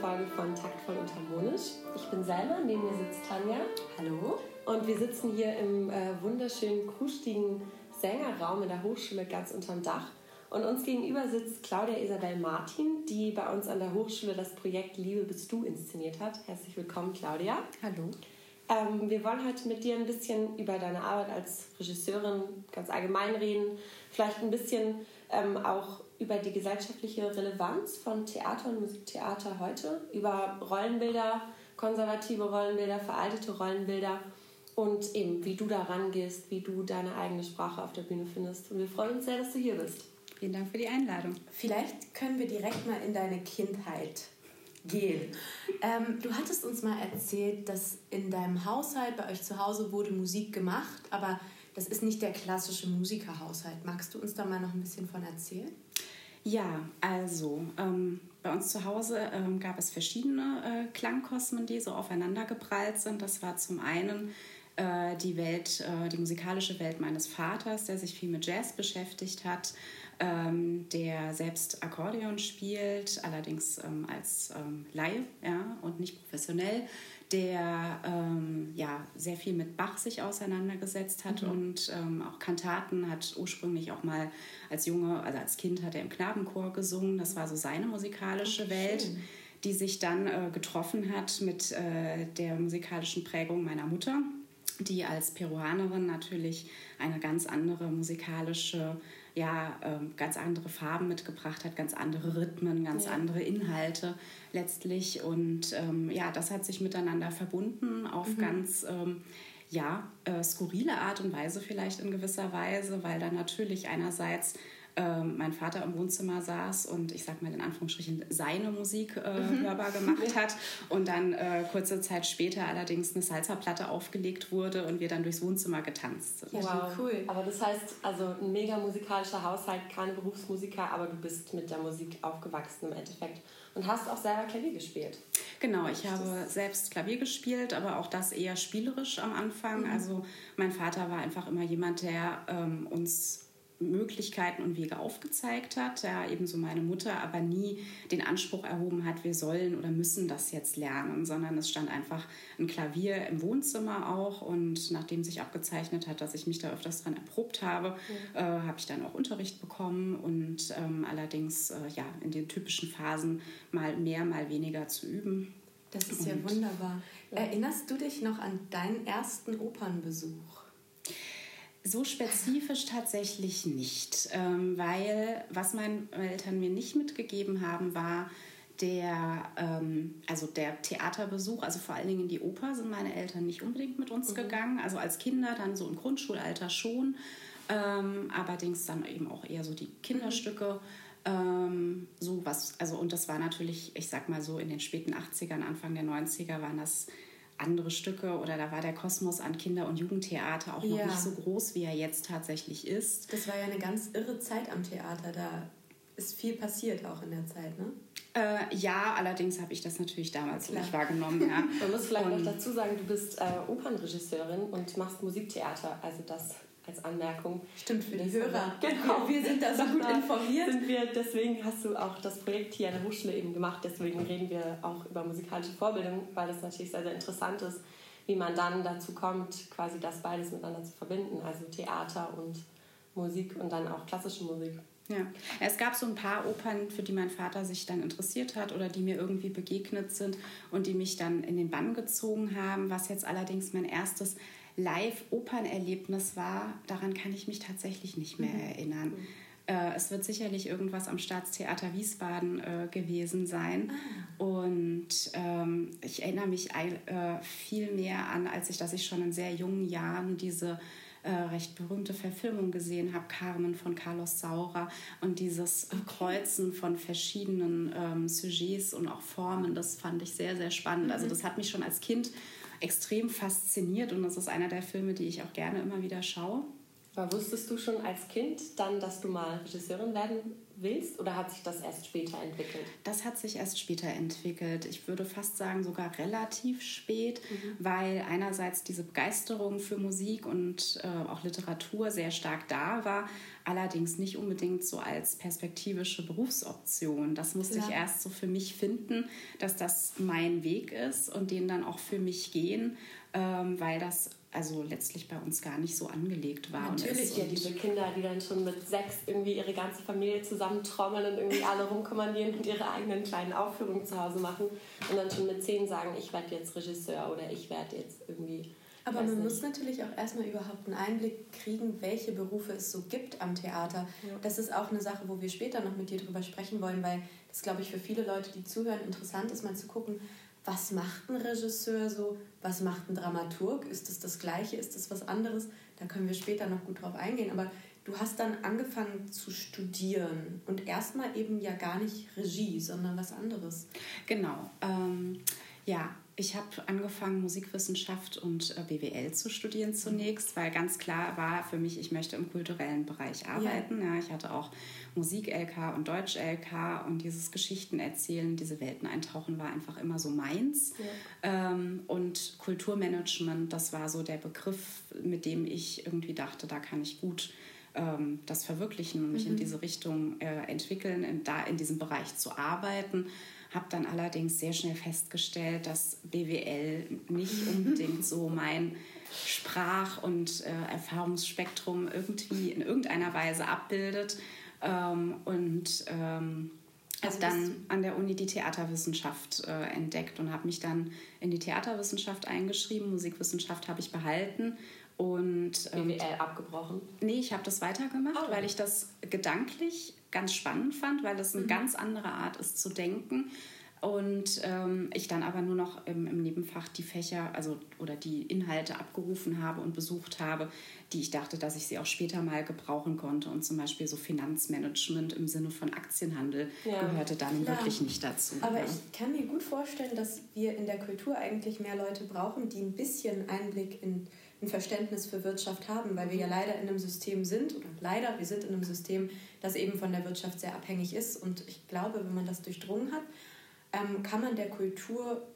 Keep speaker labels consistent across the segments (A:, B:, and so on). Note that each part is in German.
A: Folge von Taktvoll und Harmonisch. Ich bin Selma, neben mir sitzt Tanja.
B: Hallo.
A: Und wir sitzen hier im äh, wunderschönen, krustigen Sängerraum in der Hochschule ganz unterm Dach. Und uns gegenüber sitzt Claudia Isabel Martin, die bei uns an der Hochschule das Projekt Liebe bist du inszeniert hat. Herzlich willkommen, Claudia.
B: Hallo.
A: Ähm, wir wollen heute mit dir ein bisschen über deine Arbeit als Regisseurin ganz allgemein reden. Vielleicht ein bisschen ähm, auch über die gesellschaftliche Relevanz von Theater und Musiktheater heute, über Rollenbilder, konservative Rollenbilder, veraltete Rollenbilder und eben, wie du da rangehst, wie du deine eigene Sprache auf der Bühne findest. Und wir freuen uns sehr, dass du hier bist.
B: Vielen Dank für die Einladung.
C: Vielleicht können wir direkt mal in deine Kindheit gehen. Ähm, du hattest uns mal erzählt, dass in deinem Haushalt, bei euch zu Hause, wurde Musik gemacht, aber das ist nicht der klassische Musikerhaushalt. Magst du uns da mal noch ein bisschen von erzählen?
B: Ja, also ähm, bei uns zu Hause ähm, gab es verschiedene äh, Klangkosmen, die so aufeinander geprallt sind. Das war zum einen äh, die Welt, äh, die musikalische Welt meines Vaters, der sich viel mit Jazz beschäftigt hat, ähm, der selbst Akkordeon spielt, allerdings ähm, als ähm, Laie ja, und nicht professionell der ähm, ja, sehr viel mit Bach sich auseinandergesetzt hat mhm. und ähm, auch Kantaten hat ursprünglich auch mal als Junge, also als Kind hat er im Knabenchor gesungen. Das war so seine musikalische Ach, Welt, schön. die sich dann äh, getroffen hat mit äh, der musikalischen Prägung meiner Mutter die als Peruanerin natürlich eine ganz andere musikalische ja ähm, ganz andere Farben mitgebracht hat, ganz andere Rhythmen, ganz ja. andere Inhalte letztlich. Und ähm, ja, das hat sich miteinander verbunden auf mhm. ganz ähm, ja, äh, skurrile Art und Weise vielleicht in gewisser Weise, weil dann natürlich einerseits ähm, mein Vater im Wohnzimmer saß und ich sag mal in Anführungsstrichen seine Musik äh, mhm. hörbar gemacht hat und dann äh, kurze Zeit später allerdings eine Salsa-Platte aufgelegt wurde und wir dann durchs Wohnzimmer getanzt sind.
A: wow, cool. Aber das heißt, also ein mega musikalischer Haushalt, keine Berufsmusiker, aber du bist mit der Musik aufgewachsen im Endeffekt und hast auch selber Klavier gespielt.
B: Genau, ich habe selbst Klavier gespielt, aber auch das eher spielerisch am Anfang. Mhm. Also mein Vater war einfach immer jemand, der ähm, uns Möglichkeiten und Wege aufgezeigt hat, ja, ebenso meine Mutter, aber nie den Anspruch erhoben hat, wir sollen oder müssen das jetzt lernen, sondern es stand einfach ein Klavier im Wohnzimmer auch und nachdem sich abgezeichnet hat, dass ich mich da öfters dran erprobt habe, ja. äh, habe ich dann auch Unterricht bekommen und ähm, allerdings äh, ja in den typischen Phasen mal mehr, mal weniger zu üben.
C: Das ist und, ja wunderbar. Ja. Erinnerst du dich noch an deinen ersten Opernbesuch?
B: So spezifisch tatsächlich nicht, ähm, weil was meine Eltern mir nicht mitgegeben haben, war der, ähm, also der Theaterbesuch, also vor allen Dingen in die Oper sind meine Eltern nicht unbedingt mit uns mhm. gegangen, also als Kinder dann so im Grundschulalter schon, ähm, allerdings dann eben auch eher so die Kinderstücke. Ähm, so was, also und das war natürlich, ich sag mal so in den späten 80ern, Anfang der 90er waren das andere Stücke oder da war der Kosmos an Kinder- und Jugendtheater auch noch nicht so groß, wie er jetzt tatsächlich ist.
C: Das war ja eine ganz irre Zeit am Theater. Da ist viel passiert auch in der Zeit, ne?
B: Äh, ja, allerdings habe ich das natürlich damals Klar. nicht wahrgenommen. Ja.
A: Man muss vielleicht und, noch dazu sagen, du bist äh, Opernregisseurin und machst Musiktheater. Also das als Anmerkung.
C: Stimmt, für die Hörer. Genau. Wir sind da so gut informiert.
A: Sind wir, deswegen hast du auch das Projekt hier an der Hochschule eben gemacht. Deswegen reden wir auch über musikalische Vorbildung, weil das natürlich sehr, sehr interessant ist, wie man dann dazu kommt, quasi das beides miteinander zu verbinden. Also Theater und Musik und dann auch klassische Musik.
B: Ja, es gab so ein paar Opern, für die mein Vater sich dann interessiert hat oder die mir irgendwie begegnet sind und die mich dann in den Bann gezogen haben. Was jetzt allerdings mein erstes Live-Opernerlebnis war, daran kann ich mich tatsächlich nicht mehr mhm. erinnern. Mhm. Äh, es wird sicherlich irgendwas am Staatstheater Wiesbaden äh, gewesen sein. Ah. Und ähm, ich erinnere mich äh, viel mehr an, als ich, dass ich schon in sehr jungen Jahren diese äh, recht berühmte Verfilmung gesehen habe, Carmen von Carlos Saura und dieses okay. Kreuzen von verschiedenen ähm, Sujets und auch Formen, das fand ich sehr, sehr spannend. Also mhm. Also das hat mich schon als Kind extrem fasziniert und das ist einer der Filme, die ich auch gerne immer wieder schaue.
A: Aber wusstest du schon als Kind dann, dass du mal Regisseurin werden willst oder hat sich das erst später entwickelt?
B: Das hat sich erst später entwickelt. Ich würde fast sagen sogar relativ spät, mhm. weil einerseits diese Begeisterung für Musik und äh, auch Literatur sehr stark da war, allerdings nicht unbedingt so als perspektivische Berufsoption. Das musste ja. ich erst so für mich finden, dass das mein Weg ist und den dann auch für mich gehen, ähm, weil das also letztlich bei uns gar nicht so angelegt war.
A: Natürlich, ja, diese Kinder, die dann schon mit sechs irgendwie ihre ganze Familie zusammentrommeln und irgendwie alle rumkommandieren und ihre eigenen kleinen Aufführungen zu Hause machen und dann schon mit zehn sagen, ich werde jetzt Regisseur oder ich werde jetzt irgendwie.
C: Aber man nicht. muss natürlich auch erstmal überhaupt einen Einblick kriegen, welche Berufe es so gibt am Theater. Ja. Das ist auch eine Sache, wo wir später noch mit dir drüber sprechen wollen, weil das, glaube ich, für viele Leute, die zuhören, interessant ist, mal zu gucken, was macht ein Regisseur so, was macht ein Dramaturg, ist das das Gleiche, ist das was anderes, da können wir später noch gut drauf eingehen, aber du hast dann angefangen zu studieren und erstmal eben ja gar nicht Regie, sondern was anderes.
B: Genau, ähm, ja, ich habe angefangen, Musikwissenschaft und äh, BWL zu studieren zunächst, weil ganz klar war für mich, ich möchte im kulturellen Bereich arbeiten. Ja. ja ich hatte auch Musik-LK und Deutsch-LK und dieses Geschichten erzählen, diese Welten eintauchen war einfach immer so meins. Ja. Ähm, und Kulturmanagement, das war so der Begriff, mit dem ich irgendwie dachte, da kann ich gut ähm, das verwirklichen und mich mhm. in diese Richtung äh, entwickeln, in, da in diesem Bereich zu arbeiten habe dann allerdings sehr schnell festgestellt, dass BWL nicht unbedingt so mein Sprach- und äh, Erfahrungsspektrum irgendwie in irgendeiner Weise abbildet. Ähm, und ähm, also habe dann an der Uni die Theaterwissenschaft äh, entdeckt und habe mich dann in die Theaterwissenschaft eingeschrieben. Musikwissenschaft habe ich behalten. Und,
A: ähm, BWL abgebrochen?
B: Nee, ich habe das weitergemacht, oh. weil ich das gedanklich ganz spannend fand, weil es eine mhm. ganz andere Art ist zu denken. Und ähm, ich dann aber nur noch im, im, Nebenfach die Fächer, also oder die Inhalte abgerufen habe und besucht habe, die ich dachte, dass ich sie auch später mal gebrauchen konnte. Und zum Beispiel so Finanzmanagement im Sinne von Aktienhandel ja. gehörte dann Klar. wirklich nicht dazu.
C: Aber ja. ich kann mir gut vorstellen, dass wir in der Kultur eigentlich mehr Leute brauchen, die ein bisschen Einblick in ein Verständnis für Wirtschaft haben, weil wir ja leider in einem System sind, oder leider, wir sind in einem System, das eben von der Wirtschaft sehr abhängig ist. Und ich glaube, wenn man das durchdrungen hat, ähm, kann man der Kultur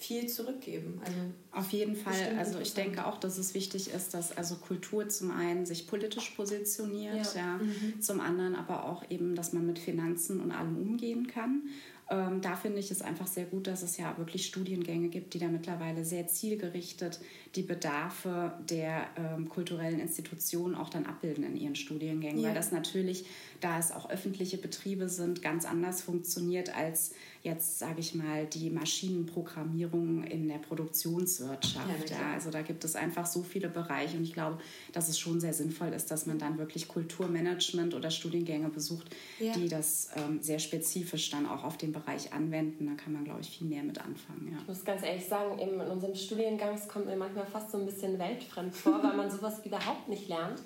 C: viel zurückgeben. Also
B: Auf jeden Fall. Also ich denke auch, dass es wichtig ist, dass also Kultur zum einen sich politisch positioniert, ja. ja mhm. zum anderen aber auch eben, dass man mit Finanzen und allem umgehen kann. Ähm, da finde ich es einfach sehr gut, dass es ja wirklich Studiengänge gibt, die da mittlerweile sehr zielgerichtet die Bedarfe der ähm, kulturellen Institutionen auch dann abbilden in ihren Studiengängen, ja. weil das natürlich, da es auch öffentliche Betriebe sind, ganz anders funktioniert als jetzt, sage ich mal, die Maschinenprogrammierung in der Produktionswirtschaft. Ja, ja, also da gibt es einfach so viele Bereiche und ich glaube, dass es schon sehr sinnvoll ist, dass man dann wirklich Kulturmanagement oder Studiengänge besucht, ja. die das ähm, sehr spezifisch dann auch auf den Bereich anwenden. Da kann man, glaube ich, viel mehr mit anfangen.
A: Ich muss ganz ehrlich sagen, in unserem Studiengang kommt mir manchmal fast so ein bisschen weltfremd vor, weil man sowas überhaupt nicht lernt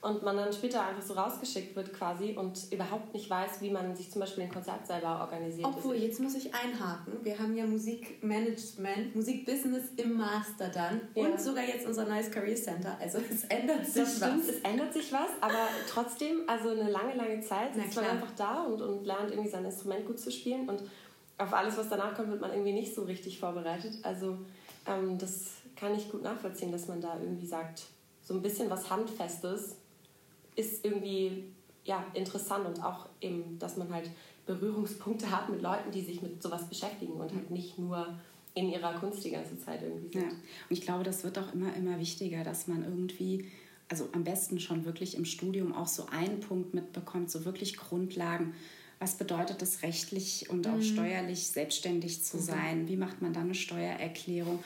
A: und man dann später einfach so rausgeschickt wird quasi und überhaupt nicht weiß, wie man sich zum Beispiel ein Konzert selber organisiert.
C: Obwohl, jetzt muss ich einhaken. Wir haben ja Musikmanagement, Musikbusiness im Master dann ja. und sogar jetzt unser Nice Career Center. Also es ändert sich
A: das stimmt, was. Es ändert sich was, aber trotzdem, also eine lange, lange Zeit ist man einfach da und, und lernt irgendwie sein Instrument gut zu spielen und auf alles, was danach kommt, wird man irgendwie nicht so richtig vorbereitet. Also ähm, das kann ich gut nachvollziehen, dass man da irgendwie sagt, so ein bisschen was Handfestes ist irgendwie ja, interessant und auch eben, dass man halt Berührungspunkte hat mit Leuten, die sich mit sowas beschäftigen und halt nicht nur in ihrer Kunst die ganze Zeit irgendwie sind.
B: Ja. Und ich glaube, das wird auch immer, immer wichtiger, dass man irgendwie, also am besten schon wirklich im Studium auch so einen Punkt mitbekommt, so wirklich Grundlagen. Was bedeutet es rechtlich und auch mhm. steuerlich selbstständig zu mhm. sein? Wie macht man dann eine Steuererklärung?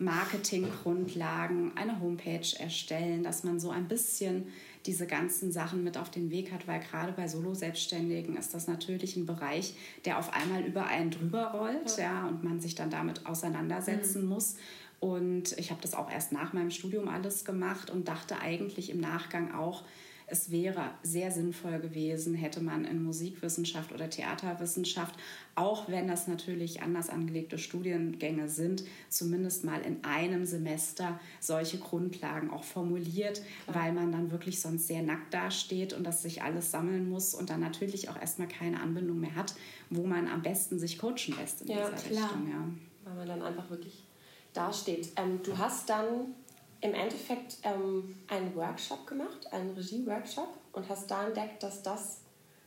B: Marketinggrundlagen, eine Homepage erstellen, dass man so ein bisschen diese ganzen Sachen mit auf den Weg hat, weil gerade bei Solo-Selbstständigen ist das natürlich ein Bereich, der auf einmal über einen drüber rollt ja. ja und man sich dann damit auseinandersetzen mhm. muss. Und ich habe das auch erst nach meinem Studium alles gemacht und dachte eigentlich im Nachgang auch, es wäre sehr sinnvoll gewesen, hätte man in Musikwissenschaft oder Theaterwissenschaft, auch wenn das natürlich anders angelegte Studiengänge sind, zumindest mal in einem Semester solche Grundlagen auch formuliert, Klar. weil man dann wirklich sonst sehr nackt dasteht und das sich alles sammeln muss und dann natürlich auch erstmal keine Anbindung mehr hat, wo man am besten sich coachen lässt in ja, dieser klar. Richtung. Ja.
A: Weil man dann einfach wirklich dasteht. Ähm, du hast dann im Endeffekt ähm, einen Workshop gemacht, einen Regie-Workshop und hast da entdeckt, dass das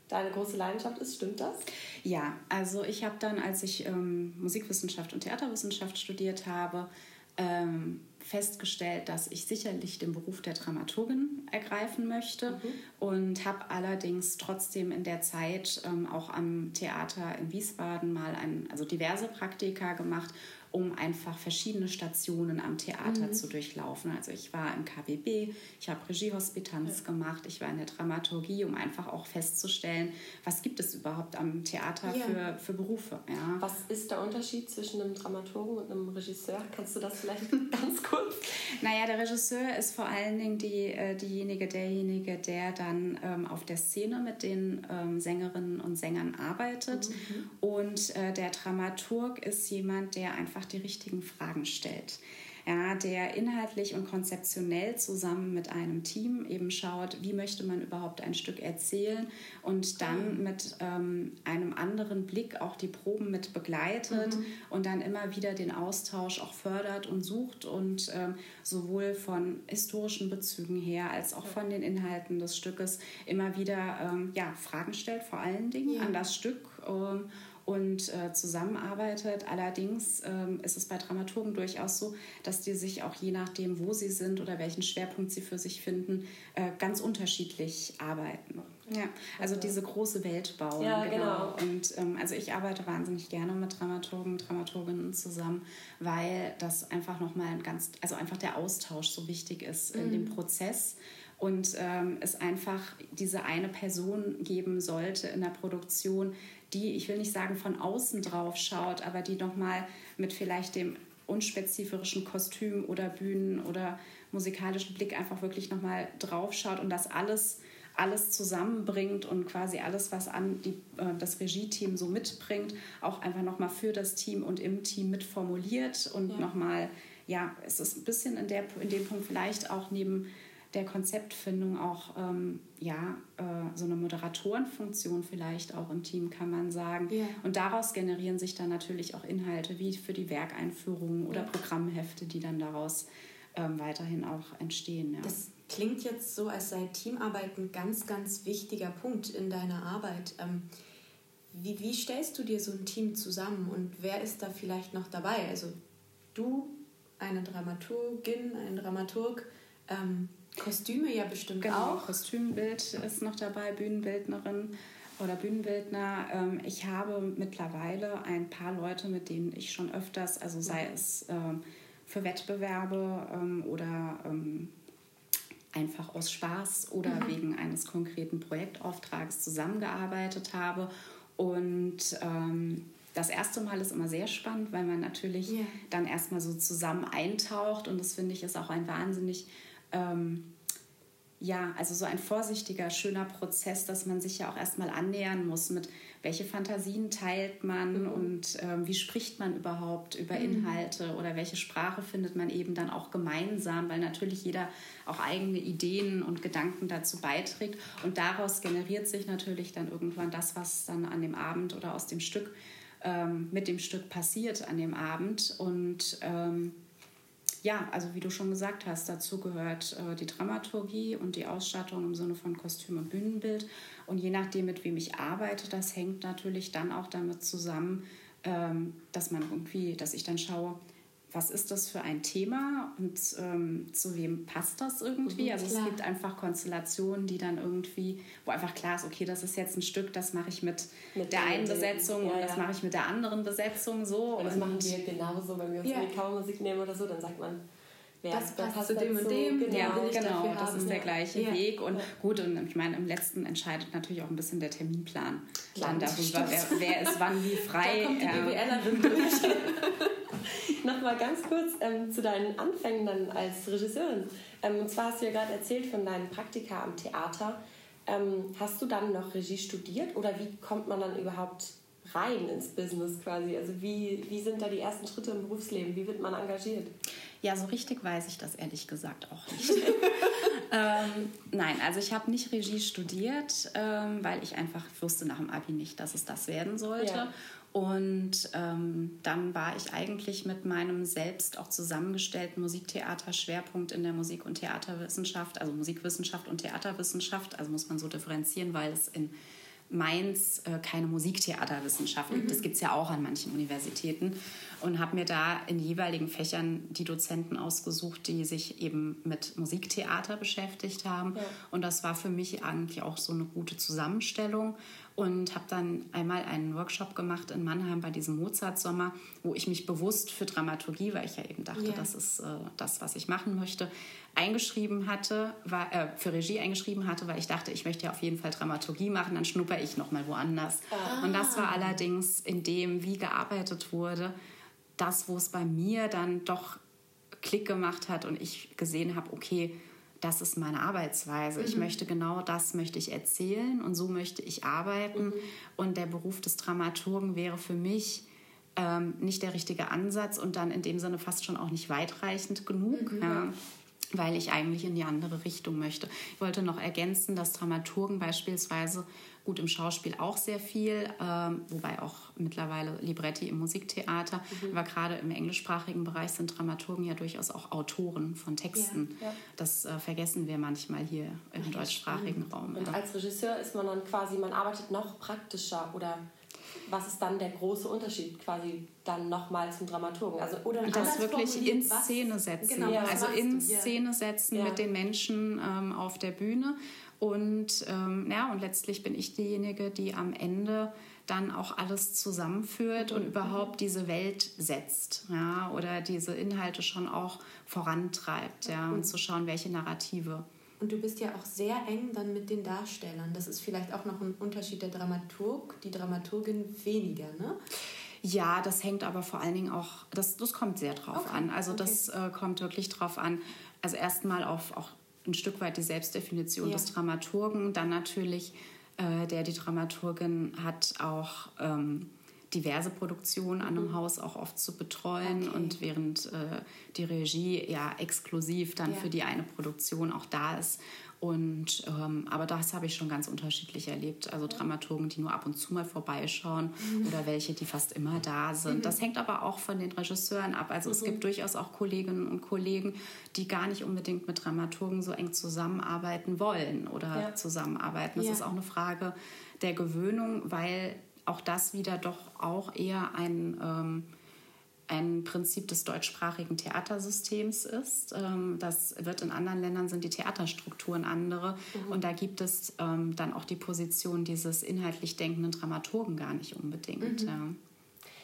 A: deine große Leidenschaft ist. Stimmt das?
B: Ja, also ich habe dann, als ich ähm, Musikwissenschaft und Theaterwissenschaft studiert habe, ähm, festgestellt, dass ich sicherlich den Beruf der Dramaturgin ergreifen möchte mhm. und habe allerdings trotzdem in der Zeit ähm, auch am Theater in Wiesbaden mal ein, also diverse Praktika gemacht um einfach verschiedene Stationen am Theater mhm. zu durchlaufen. Also ich war im KBB, ich habe Regiehospitanz ja. gemacht, ich war in der Dramaturgie, um einfach auch festzustellen, was gibt es überhaupt am Theater ja. für, für Berufe. Ja.
A: Was ist der Unterschied zwischen einem Dramaturgen und einem Regisseur? Kannst du das vielleicht ganz kurz?
B: Naja, der Regisseur ist vor allen Dingen die, äh, diejenige, derjenige, der dann ähm, auf der Szene mit den ähm, Sängerinnen und Sängern arbeitet. Mhm. Und äh, der Dramaturg ist jemand, der einfach einfach die richtigen Fragen stellt. Ja, der inhaltlich und konzeptionell zusammen mit einem Team eben schaut, wie möchte man überhaupt ein Stück erzählen und dann mhm. mit ähm, einem anderen Blick auch die Proben mit begleitet mhm. und dann immer wieder den Austausch auch fördert und sucht und ähm, sowohl von historischen Bezügen her als auch von den Inhalten des Stückes immer wieder ähm, ja, Fragen stellt, vor allen Dingen ja. an das Stück ähm, und äh, zusammenarbeitet. Allerdings ähm, ist es bei Dramaturgen durchaus so, dass die sich auch je nachdem, wo sie sind oder welchen Schwerpunkt sie für sich finden, äh, ganz unterschiedlich arbeiten. Ja, also diese große Welt bauen. Ja, genau. genau. Und ähm, also ich arbeite wahnsinnig gerne mit Dramaturgen, Dramaturginnen zusammen, weil das einfach nochmal ein ganz, also einfach der Austausch so wichtig ist mhm. in dem Prozess und ähm, es einfach diese eine Person geben sollte in der Produktion, die, ich will nicht sagen von außen drauf schaut, aber die nochmal mit vielleicht dem unspezifischen Kostüm oder Bühnen oder musikalischen Blick einfach wirklich nochmal drauf schaut und das alles alles zusammenbringt und quasi alles, was an die, äh, das Regie-Team so mitbringt, auch einfach nochmal für das Team und im Team mitformuliert und ja. nochmal, ja, es ist ein bisschen in, der, in dem Punkt vielleicht auch neben der Konzeptfindung auch ähm, ja, äh, so eine Moderatorenfunktion vielleicht auch im Team, kann man sagen. Ja. Und daraus generieren sich dann natürlich auch Inhalte wie für die Werkeinführungen oder ja. Programmhefte, die dann daraus ähm, weiterhin auch entstehen.
C: Ja. Das klingt jetzt so, als sei Teamarbeit ein ganz, ganz wichtiger Punkt in deiner Arbeit. Ähm, wie, wie stellst du dir so ein Team zusammen und wer ist da vielleicht noch dabei? Also du, eine Dramaturgin, ein Dramaturg, ähm, Kostüme ja bestimmt
B: genau, auch. Kostümbild ist noch dabei, Bühnenbildnerin oder Bühnenbildner. Ähm, ich habe mittlerweile ein paar Leute, mit denen ich schon öfters, also sei es ähm, für Wettbewerbe ähm, oder einfach aus Spaß oder mhm. wegen eines konkreten Projektauftrags zusammengearbeitet habe. Und das erste Mal ist immer sehr spannend, weil man natürlich yeah. dann erstmal so zusammen eintaucht und das finde ich ist auch ein wahnsinnig ähm, ja, also so ein vorsichtiger, schöner Prozess, dass man sich ja auch erstmal annähern muss mit welche Fantasien teilt man mhm. und ähm, wie spricht man überhaupt über mhm. Inhalte oder welche Sprache findet man eben dann auch gemeinsam, weil natürlich jeder auch eigene Ideen und Gedanken dazu beiträgt und daraus generiert sich natürlich dann irgendwann das, was dann an dem Abend oder aus dem Stück ähm, mit dem Stück passiert an dem Abend und ähm, ja, also wie du schon gesagt hast, dazu gehört äh, die Dramaturgie und die Ausstattung im Sinne von Kostüm und Bühnenbild. Und je nachdem, mit wem ich arbeite, das hängt natürlich dann auch damit zusammen, ähm, dass man irgendwie, dass ich dann schaue, was ist das für ein Thema und ähm, zu wem passt das irgendwie. Mhm, also klar. es gibt einfach Konstellationen, die dann irgendwie, wo einfach klar ist, okay, das ist jetzt ein Stück, das mache ich mit, mit der einen Besetzung ja, und das mache ich mit der anderen Besetzung so.
A: Und das machen wir genauso, wenn wir uns ja. die Kammermusik nehmen oder so, dann sagt man,
C: ja, das passt, passt zu dem und dem.
B: Genau, ja, genau das haben. ist der gleiche ja. Weg. Und ja. gut, und ich meine, im letzten entscheidet natürlich auch ein bisschen der Terminplan. Klar, dann darüber, wer, wer, ist wann wie frei.
C: Da kommt die BWLerin durch.
A: Nochmal ganz kurz ähm, zu deinen Anfängen dann als Regisseurin. Ähm, und zwar hast du ja gerade erzählt von deinen Praktika am Theater. Ähm, hast du dann noch Regie studiert oder wie kommt man dann überhaupt rein ins Business quasi? Also wie, wie sind da die ersten Schritte im Berufsleben? Wie wird man engagiert?
B: Ja, so richtig weiß ich das ehrlich gesagt auch nicht. ähm, nein, also ich habe nicht Regie studiert, ähm, weil ich einfach wusste nach dem Abi nicht, dass es das werden sollte. Ja. Und ähm, dann war ich eigentlich mit meinem selbst auch zusammengestellten Musiktheater-Schwerpunkt in der Musik- und Theaterwissenschaft, also Musikwissenschaft und Theaterwissenschaft, also muss man so differenzieren, weil es in Mainz äh, keine Musiktheaterwissenschaften gibt. Mhm. Das gibt es ja auch an manchen Universitäten. Und habe mir da in jeweiligen Fächern die Dozenten ausgesucht, die sich eben mit Musiktheater beschäftigt haben. Ja. Und das war für mich eigentlich auch so eine gute Zusammenstellung und habe dann einmal einen Workshop gemacht in Mannheim bei diesem Mozart-Sommer, wo ich mich bewusst für Dramaturgie, weil ich ja eben dachte, yeah. das ist äh, das, was ich machen möchte, eingeschrieben hatte, war, äh, für Regie eingeschrieben hatte, weil ich dachte, ich möchte ja auf jeden Fall Dramaturgie machen, dann schnupper ich noch mal woanders. Ah. Und das war allerdings in dem, wie gearbeitet wurde, das, wo es bei mir dann doch Klick gemacht hat und ich gesehen habe, okay, das ist meine Arbeitsweise. Mhm. Ich möchte genau das möchte ich erzählen und so möchte ich arbeiten. Mhm. Und der Beruf des Dramaturgen wäre für mich ähm, nicht der richtige Ansatz und dann in dem Sinne fast schon auch nicht weitreichend genug. Mhm. Ja weil ich eigentlich in die andere Richtung möchte. Ich wollte noch ergänzen, dass Dramaturgen beispielsweise gut im Schauspiel auch sehr viel, ähm, wobei auch mittlerweile Libretti im Musiktheater, mhm. aber gerade im englischsprachigen Bereich sind Dramaturgen ja durchaus auch Autoren von Texten. Ja, ja. Das äh, vergessen wir manchmal hier im Ach, deutschsprachigen. Raum.
A: Und ja. als Regisseur ist man dann quasi, man arbeitet noch praktischer oder was ist dann der große Unterschied quasi dann nochmal zum Dramaturgen? Also,
B: oder das wirklich in Szene setzen. Genau, also in Szene setzen ja. mit den Menschen ähm, auf der Bühne. Und, ähm, ja, und letztlich bin ich diejenige, die am Ende dann auch alles zusammenführt und mhm. überhaupt diese Welt setzt ja, oder diese Inhalte schon auch vorantreibt ja, und zu schauen, welche Narrative
C: und du bist ja auch sehr eng dann mit den Darstellern. Das ist vielleicht auch noch ein Unterschied der Dramaturg, die Dramaturgin weniger, ne?
B: Ja, das hängt aber vor allen Dingen auch, das, das kommt sehr drauf okay. an. Also okay. das äh, kommt wirklich drauf an. Also erstmal auf auch ein Stück weit die Selbstdefinition ja. des Dramaturgen, dann natürlich äh, der die Dramaturgin hat auch ähm, diverse Produktionen an einem mhm. Haus auch oft zu betreuen okay. und während äh, die Regie ja exklusiv dann ja. für die eine Produktion auch da ist. Und, ähm, aber das habe ich schon ganz unterschiedlich erlebt. Also Dramaturgen, die nur ab und zu mal vorbeischauen mhm. oder welche, die fast immer da sind. Mhm. Das hängt aber auch von den Regisseuren ab. Also mhm. es gibt durchaus auch Kolleginnen und Kollegen, die gar nicht unbedingt mit Dramaturgen so eng zusammenarbeiten wollen oder ja. zusammenarbeiten. Das ja. ist auch eine Frage der Gewöhnung, weil auch das wieder doch auch eher ein, ähm, ein Prinzip des deutschsprachigen Theatersystems ist. Ähm, das wird in anderen Ländern sind die Theaterstrukturen andere mhm. und da gibt es ähm, dann auch die Position dieses inhaltlich denkenden Dramaturgen gar nicht unbedingt. Mhm. Ja.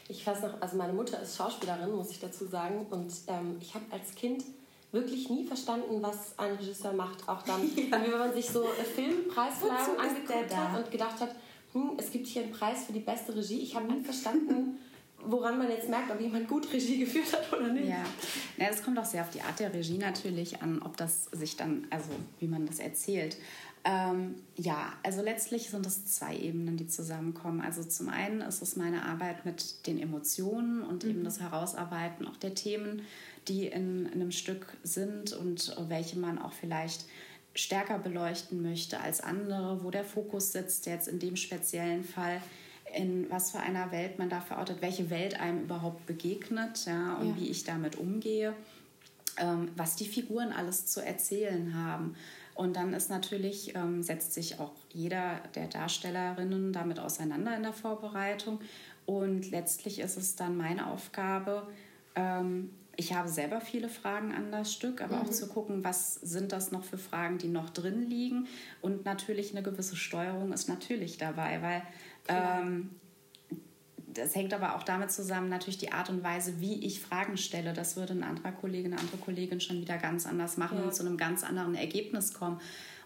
A: Ich weiß noch, also meine Mutter ist Schauspielerin, muss ich dazu sagen, und ähm, ich habe als Kind wirklich nie verstanden, was ein Regisseur macht. Auch dann, ja. wenn man sich so Filmpreisverleihungen angeguckt hat und gedacht hat, hm, es gibt hier einen Preis für die beste Regie. Ich habe nie verstanden, woran man jetzt merkt, ob jemand gut Regie geführt hat oder nicht.
B: Ja, ja das kommt auch sehr auf die Art der Regie natürlich an, ob das sich dann, also wie man das erzählt. Ähm, ja, also letztlich sind es zwei Ebenen, die zusammenkommen. Also zum einen ist es meine Arbeit mit den Emotionen und mhm. eben das Herausarbeiten auch der Themen, die in, in einem Stück sind und welche man auch vielleicht stärker beleuchten möchte als andere, wo der Fokus sitzt, jetzt in dem speziellen Fall, in was für einer Welt man da verortet, welche Welt einem überhaupt begegnet ja, und ja. wie ich damit umgehe, ähm, was die Figuren alles zu erzählen haben. Und dann ist natürlich, ähm, setzt sich auch jeder der Darstellerinnen damit auseinander in der Vorbereitung. Und letztlich ist es dann meine Aufgabe, ähm, ich habe selber viele Fragen an das Stück, aber mhm. auch zu gucken, was sind das noch für Fragen, die noch drin liegen. Und natürlich eine gewisse Steuerung ist natürlich dabei, weil ähm, das hängt aber auch damit zusammen, natürlich die Art und Weise, wie ich Fragen stelle. Das würde ein anderer Kollege, eine andere Kollegin schon wieder ganz anders machen ja. und zu einem ganz anderen Ergebnis kommen.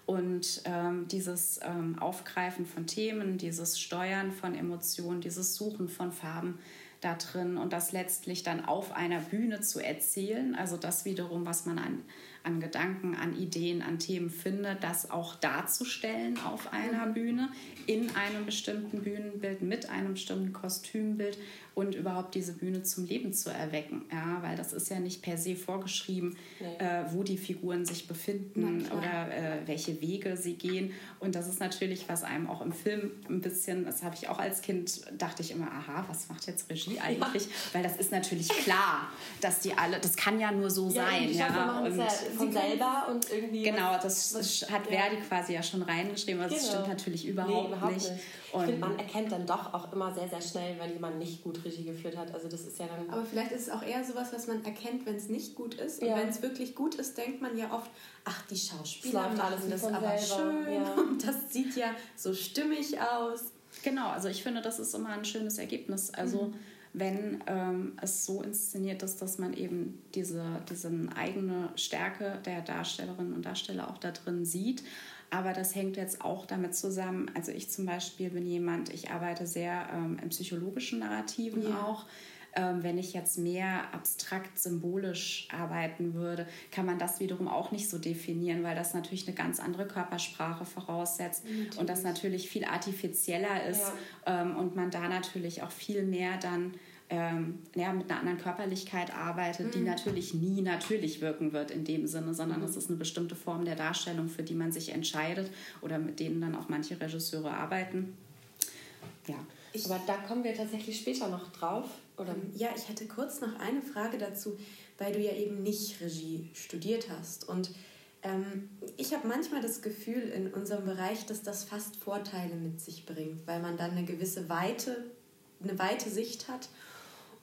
B: Und ähm, dieses ähm, Aufgreifen von Themen, dieses Steuern von Emotionen, dieses Suchen von Farben, da drin und das letztlich dann auf einer Bühne zu erzählen. Also das wiederum, was man an, an Gedanken, an Ideen, an Themen findet, das auch darzustellen auf einer mhm. Bühne, in einem bestimmten Bühnenbild, mit einem bestimmten Kostümbild und überhaupt diese Bühne zum Leben zu erwecken. Ja, weil das ist ja nicht per se vorgeschrieben, nee. äh, wo die Figuren sich befinden oder äh, welche Wege sie gehen. Und das ist natürlich, was einem auch im Film ein bisschen, das habe ich auch als Kind, dachte ich immer, aha, was macht jetzt Regie eigentlich? Ja. Weil das ist natürlich klar, dass die alle, das kann ja nur so ja, sein. Ja,
A: und von selber und irgendwie.
B: Genau, das was, hat Verdi quasi ja schon reingeschrieben, also genau. das stimmt natürlich überhaupt, nee, überhaupt nicht. nicht.
A: Ich finde, man erkennt dann doch auch immer sehr, sehr schnell, wenn jemand nicht gut Regie geführt hat. Also das ist ja dann.
C: Aber vielleicht ist es auch eher sowas, was man erkennt, wenn es nicht gut ist. Und ja. wenn es wirklich gut ist, denkt man ja oft, ach, die Schauspieler machen das aber selber. schön ja. und das sieht ja so stimmig aus.
B: Genau, also ich finde, das ist immer ein schönes Ergebnis. Also mhm. Wenn ähm, es so inszeniert ist, dass man eben diese, diese eigene Stärke der Darstellerinnen und Darsteller auch da drin sieht aber das hängt jetzt auch damit zusammen. Also ich zum Beispiel bin jemand, ich arbeite sehr ähm, im psychologischen Narrativen ja. auch. Ähm, wenn ich jetzt mehr abstrakt symbolisch arbeiten würde, kann man das wiederum auch nicht so definieren, weil das natürlich eine ganz andere Körpersprache voraussetzt natürlich. und das natürlich viel artifizieller ist ja. ähm, und man da natürlich auch viel mehr dann ähm, ja, mit einer anderen Körperlichkeit arbeitet, mhm. die natürlich nie natürlich wirken wird in dem Sinne, sondern mhm. es ist eine bestimmte Form der Darstellung, für die man sich entscheidet oder mit denen dann auch manche Regisseure arbeiten.
A: Ja. Ich, Aber da kommen wir tatsächlich später noch drauf. Oder? Ähm,
C: ja, ich hätte kurz noch eine Frage dazu, weil du ja eben nicht Regie studiert hast. Und ähm, ich habe manchmal das Gefühl in unserem Bereich, dass das fast Vorteile mit sich bringt, weil man dann eine gewisse Weite, eine weite Sicht hat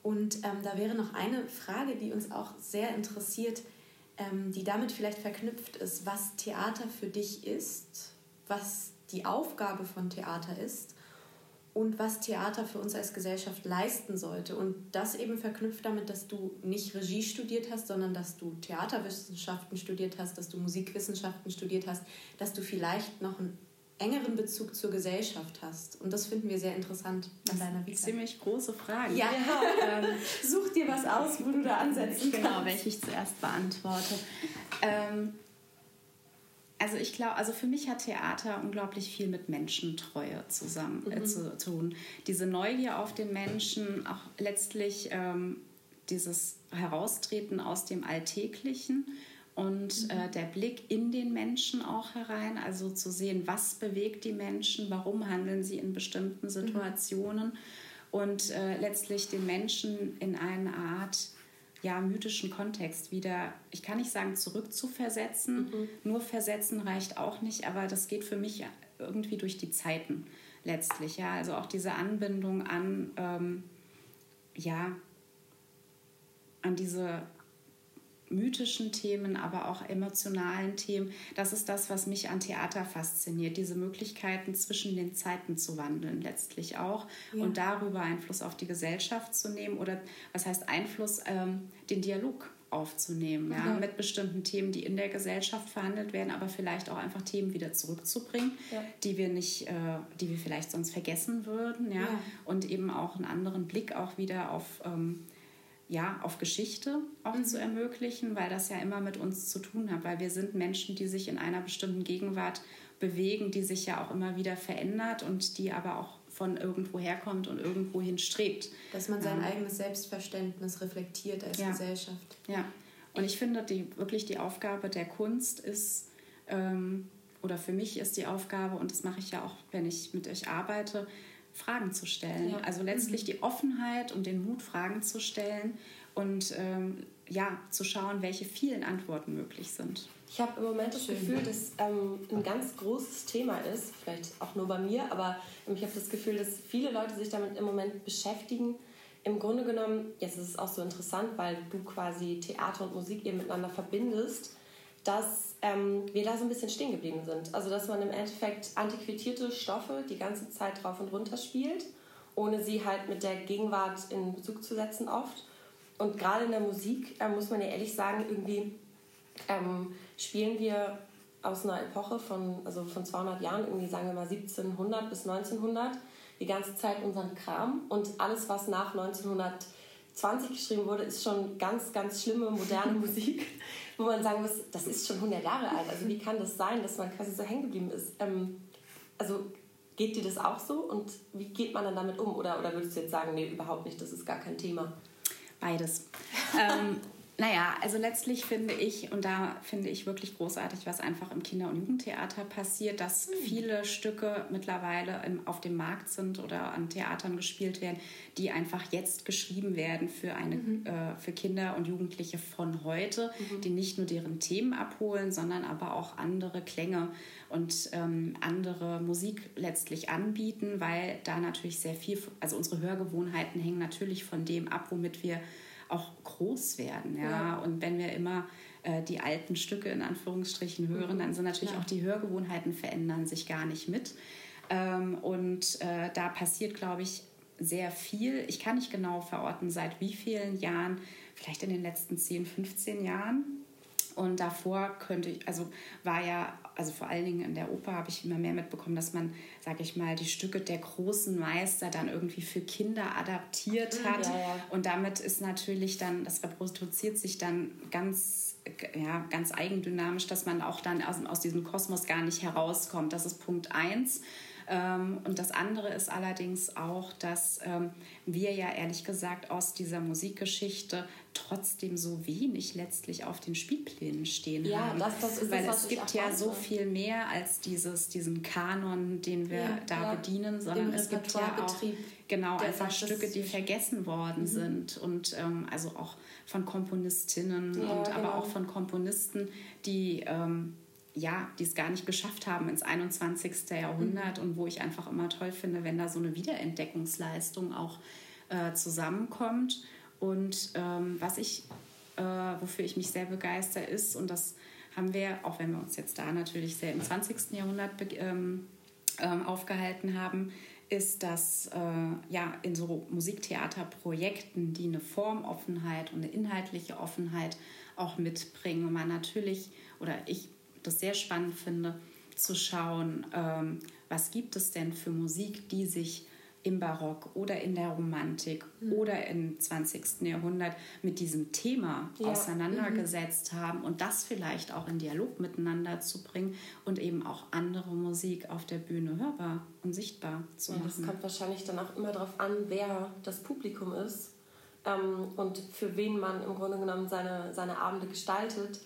C: und ähm, da wäre noch eine Frage, die uns auch sehr interessiert, ähm, die damit vielleicht verknüpft ist, was Theater für dich ist, was die Aufgabe von Theater ist und was Theater für uns als Gesellschaft leisten sollte. Und das eben verknüpft damit, dass du nicht Regie studiert hast, sondern dass du Theaterwissenschaften studiert hast, dass du Musikwissenschaften studiert hast, dass du vielleicht noch ein engeren Bezug zur Gesellschaft hast. Und das finden wir sehr interessant an deiner
B: Vita. Ziemlich große Frage.
C: Ja, ähm, such dir was aus, wo du da ansetzen
B: genau, kannst. Genau, welche ich zuerst beantworte. Ähm, also ich glaube, also für mich hat Theater unglaublich viel mit Menschentreue zusammen äh, mhm. zu tun. Diese Neugier auf den Menschen, auch letztlich ähm, dieses Heraustreten aus dem Alltäglichen und äh, mhm. der Blick in den Menschen auch herein, also zu sehen, was bewegt die Menschen, warum handeln sie in bestimmten mhm. Situationen mhm. und äh, letztlich den Menschen in eine Art ja, mythischen Kontext wieder, ich kann nicht sagen zurückzuversetzen, mhm. nur versetzen reicht auch nicht, aber das geht für mich irgendwie durch die Zeiten letztlich, ja, also auch diese Anbindung an, ähm, ja, an diese mythischen Themen, aber auch emotionalen Themen. Das ist das, was mich an Theater fasziniert, diese Möglichkeiten zwischen den Zeiten zu wandeln letztlich auch ja. und darüber Einfluss auf die Gesellschaft zu nehmen oder was heißt Einfluss, ähm, den Dialog aufzunehmen, ja, mit bestimmten Themen, die in der Gesellschaft verhandelt werden, aber vielleicht auch einfach Themen wieder zurückzubringen, ja. die wir nicht, äh, die wir vielleicht sonst vergessen würden, ja? ja, und eben auch einen anderen Blick auch wieder auf ähm, ja, auf Geschichte auch mhm. zu ermöglichen, weil das ja immer mit uns zu tun hat, weil wir sind Menschen, die sich in einer bestimmten Gegenwart bewegen, die sich ja auch immer wieder verändert und die aber auch von irgendwo herkommt und irgendwo hinstrebt.
C: Dass man sein ähm, eigenes Selbstverständnis reflektiert als
B: ja.
C: Gesellschaft.
B: Ja, und ich finde, die, wirklich die Aufgabe der Kunst ist, ähm, oder für mich ist die Aufgabe, und das mache ich ja auch, wenn ich mit euch arbeite, Fragen zu stellen. Ja. Also letztlich mhm. die Offenheit und den Mut, Fragen zu stellen und ähm, ja, zu schauen, welche vielen Antworten möglich sind.
A: Ich habe im Moment das Schön. Gefühl, dass ähm, ein ganz großes Thema ist, vielleicht auch nur bei mir, aber ich habe das Gefühl, dass viele Leute sich damit im Moment beschäftigen. Im Grunde genommen, jetzt ist es auch so interessant, weil du quasi Theater und Musik eben miteinander verbindest dass ähm, wir da so ein bisschen stehen geblieben sind. Also dass man im Endeffekt antiquierte Stoffe die ganze Zeit drauf und runter spielt, ohne sie halt mit der Gegenwart in Bezug zu setzen oft. Und gerade in der Musik äh, muss man ja ehrlich sagen, irgendwie ähm, spielen wir aus einer Epoche von, also von 200 Jahren, irgendwie sagen wir mal 1700 bis 1900, die ganze Zeit unseren Kram und alles, was nach 1920 geschrieben wurde, ist schon ganz, ganz schlimme moderne Musik, wo man sagen muss, das ist schon 100 Jahre alt. Also wie kann das sein, dass man quasi so hängen geblieben ist? Ähm, also geht dir das auch so und wie geht man dann damit um? Oder, oder würdest du jetzt sagen, nee, überhaupt nicht, das ist gar kein Thema?
B: Beides. ähm, naja, also letztlich finde ich, und da finde ich wirklich großartig, was einfach im Kinder- und Jugendtheater passiert, dass mhm. viele Stücke mittlerweile im, auf dem Markt sind oder an Theatern gespielt werden, die einfach jetzt geschrieben werden für, eine, mhm. äh, für Kinder und Jugendliche von heute, mhm. die nicht nur deren Themen abholen, sondern aber auch andere Klänge und ähm, andere Musik letztlich anbieten, weil da natürlich sehr viel, also unsere Hörgewohnheiten hängen natürlich von dem ab, womit wir auch groß werden. Ja? ja. Und wenn wir immer äh, die alten Stücke in Anführungsstrichen hören, dann sind natürlich ja. auch die Hörgewohnheiten verändern sich gar nicht mit. Ähm, und äh, da passiert, glaube ich, sehr viel. Ich kann nicht genau verorten, seit wie vielen Jahren, vielleicht in den letzten 10, 15 Jahren. Und davor könnte ich, also war ja also vor allen Dingen in der Oper habe ich immer mehr mitbekommen, dass man, sage ich mal, die Stücke der großen Meister dann irgendwie für Kinder adaptiert mhm, hat. Ja, ja. Und damit ist natürlich dann, das reproduziert sich dann ganz, ja, ganz eigendynamisch, dass man auch dann aus, aus diesem Kosmos gar nicht herauskommt. Das ist Punkt eins. Ähm, und das andere ist allerdings auch, dass ähm, wir ja ehrlich gesagt aus dieser Musikgeschichte trotzdem so wenig letztlich auf den Spielplänen stehen ja, haben. Das, das ist Weil es, es gibt ja so viel mehr als dieses, diesen Kanon, den wir ja, da ja. bedienen, sondern es gibt ja auch genau einfach Stücke, die vergessen worden mhm. sind und ähm, also auch von Komponistinnen und genau. aber auch von Komponisten, die ähm, ja, die es gar nicht geschafft haben ins 21. Jahrhundert mhm. und wo ich einfach immer toll finde, wenn da so eine Wiederentdeckungsleistung auch äh, zusammenkommt. Und ähm, was ich, äh, wofür ich mich sehr begeister ist, und das haben wir, auch wenn wir uns jetzt da natürlich sehr im 20. Jahrhundert ähm, ähm, aufgehalten haben, ist, dass äh, ja in so Musiktheaterprojekten, die eine Formoffenheit und eine inhaltliche Offenheit auch mitbringen, man natürlich, oder ich das sehr spannend finde, zu schauen, ähm, was gibt es denn für Musik, die sich im Barock oder in der Romantik mhm. oder im 20. Jahrhundert mit diesem Thema ja. auseinandergesetzt mhm. haben und das vielleicht auch in Dialog miteinander zu bringen und eben auch andere Musik auf der Bühne hörbar und sichtbar zu
A: ja, machen. Das kommt wahrscheinlich dann auch immer darauf an, wer das Publikum ist ähm, und für wen man im Grunde genommen seine, seine Abende gestaltet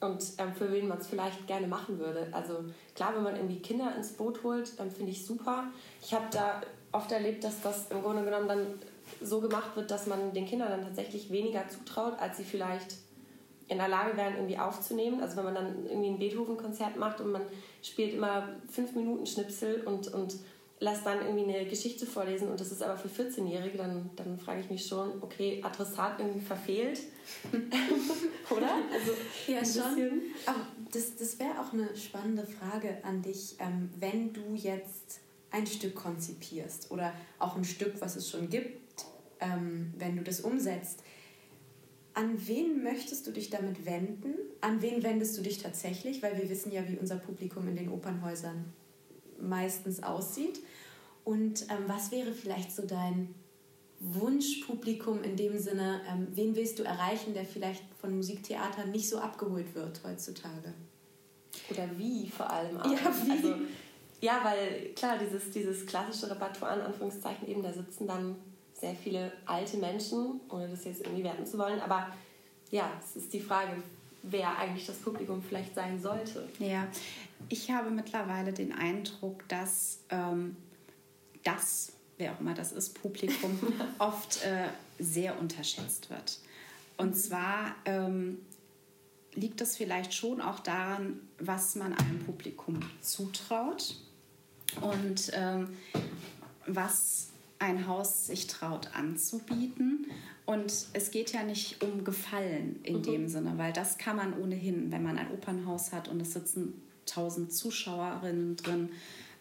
A: und ähm, für wen man es vielleicht gerne machen würde. Also klar, wenn man irgendwie Kinder ins Boot holt, ähm, finde ich super. Ich habe da oft erlebt, dass das im Grunde genommen dann so gemacht wird, dass man den Kindern dann tatsächlich weniger zutraut, als sie vielleicht in der Lage wären, irgendwie aufzunehmen. Also wenn man dann irgendwie ein Beethoven-Konzert macht und man spielt immer fünf Minuten Schnipsel und, und lässt dann irgendwie eine Geschichte vorlesen und das ist aber für 14-Jährige, dann, dann frage ich mich schon, okay, Adressat irgendwie verfehlt. Oder?
C: Also ja, schon. Aber das, das wäre auch eine spannende Frage an dich, ähm, wenn du jetzt ein Stück konzipierst oder auch ein Stück, was es schon gibt, ähm, wenn du das umsetzt. An wen möchtest du dich damit wenden? An wen wendest du dich tatsächlich? Weil wir wissen ja, wie unser Publikum in den Opernhäusern meistens aussieht. Und ähm, was wäre vielleicht so dein Wunschpublikum in dem Sinne, ähm, wen willst du erreichen, der vielleicht von Musiktheatern nicht so abgeholt wird heutzutage?
A: Oder wie vor allem auch. Ja, wie? Also, ja, weil klar, dieses, dieses klassische Repertoire in Anführungszeichen eben, da sitzen dann sehr viele alte Menschen, ohne das jetzt irgendwie werten zu wollen, aber ja, es ist die Frage, wer eigentlich das Publikum vielleicht sein sollte.
B: Ja, ich habe mittlerweile den Eindruck, dass ähm, das, wer auch immer das ist, Publikum oft äh, sehr unterschätzt wird. Und zwar ähm, liegt es vielleicht schon auch daran, was man einem Publikum zutraut und ähm, was ein Haus sich traut anzubieten. Und es geht ja nicht um Gefallen in mhm. dem Sinne, weil das kann man ohnehin, wenn man ein Opernhaus hat und es sitzen tausend Zuschauerinnen drin,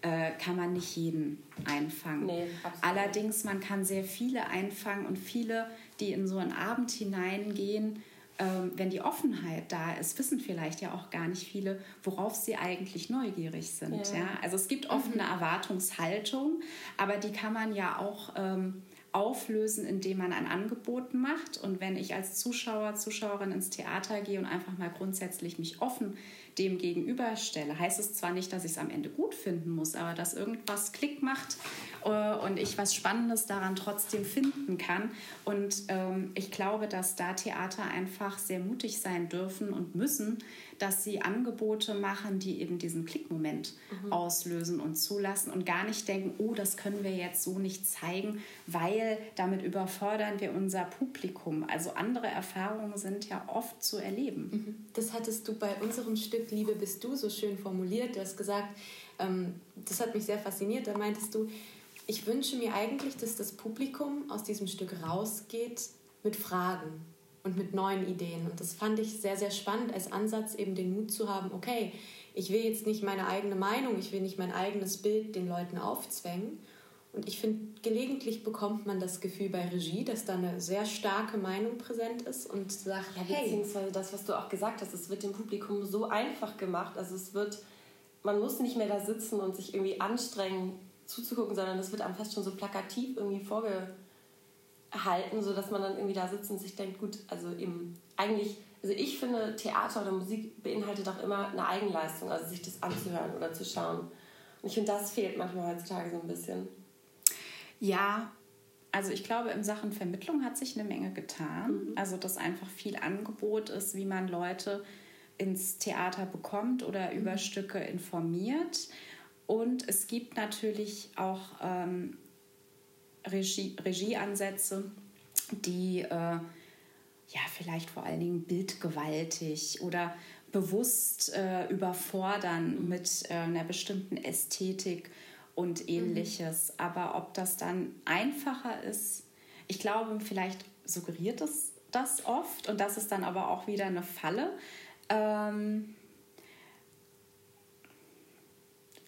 B: äh, kann man nicht jeden einfangen. Nee, Allerdings, man kann sehr viele einfangen und viele, die in so einen Abend hineingehen, ähm, wenn die Offenheit da ist, wissen vielleicht ja auch gar nicht viele, worauf sie eigentlich neugierig sind. Ja. ja? Also es gibt mhm. eine Erwartungshaltung, aber die kann man ja auch ähm, auflösen, indem man ein Angebot macht. Und wenn ich als Zuschauer, Zuschauerin ins Theater gehe und einfach mal grundsätzlich mich offen dem gegenüberstelle, heißt es zwar nicht, dass ich es am Ende gut finden muss, aber dass irgendwas Klick macht und ich was Spannendes daran trotzdem finden kann. Und ähm, ich glaube, dass da Theater einfach sehr mutig sein dürfen und müssen, dass sie Angebote machen, die eben diesen Klickmoment mhm. auslösen und zulassen und gar nicht denken, oh, das können wir jetzt so nicht zeigen, weil damit überfordern wir unser Publikum. Also andere Erfahrungen sind ja oft zu erleben.
C: Mhm. Das hattest du bei unserem Stück Liebe bist du so schön formuliert. Du hast gesagt, ähm, das hat mich sehr fasziniert. Da meintest du, ich wünsche mir eigentlich, dass das Publikum aus diesem Stück rausgeht mit Fragen und mit neuen Ideen. Und das fand ich sehr, sehr spannend als Ansatz, eben den Mut zu haben, okay, ich will jetzt nicht meine eigene Meinung, ich will nicht mein eigenes Bild den Leuten aufzwängen. Und ich finde, gelegentlich bekommt man das Gefühl bei Regie, dass da eine sehr starke Meinung präsent ist und sagt,
A: ja, hey. Beziehungsweise das, was du auch gesagt hast, es wird dem Publikum so einfach gemacht. Also es wird, man muss nicht mehr da sitzen und sich irgendwie anstrengen zuzugucken, sondern es wird einem fast schon so plakativ irgendwie vorge halten, sodass man dann irgendwie da sitzt und sich denkt, gut, also eben eigentlich, also ich finde, Theater oder Musik beinhaltet auch immer eine Eigenleistung, also sich das anzuhören oder zu schauen. Und ich finde, das fehlt manchmal heutzutage so ein bisschen.
B: Ja, also ich glaube, in Sachen Vermittlung hat sich eine Menge getan. Mhm. Also dass einfach viel Angebot ist, wie man Leute ins Theater bekommt oder mhm. über Stücke informiert. Und es gibt natürlich auch ähm, Regie, Regieansätze, die äh, ja vielleicht vor allen Dingen bildgewaltig oder bewusst äh, überfordern mit äh, einer bestimmten Ästhetik und ähnliches. Mhm. Aber ob das dann einfacher ist, ich glaube, vielleicht suggeriert es das oft und das ist dann aber auch wieder eine Falle. Ähm,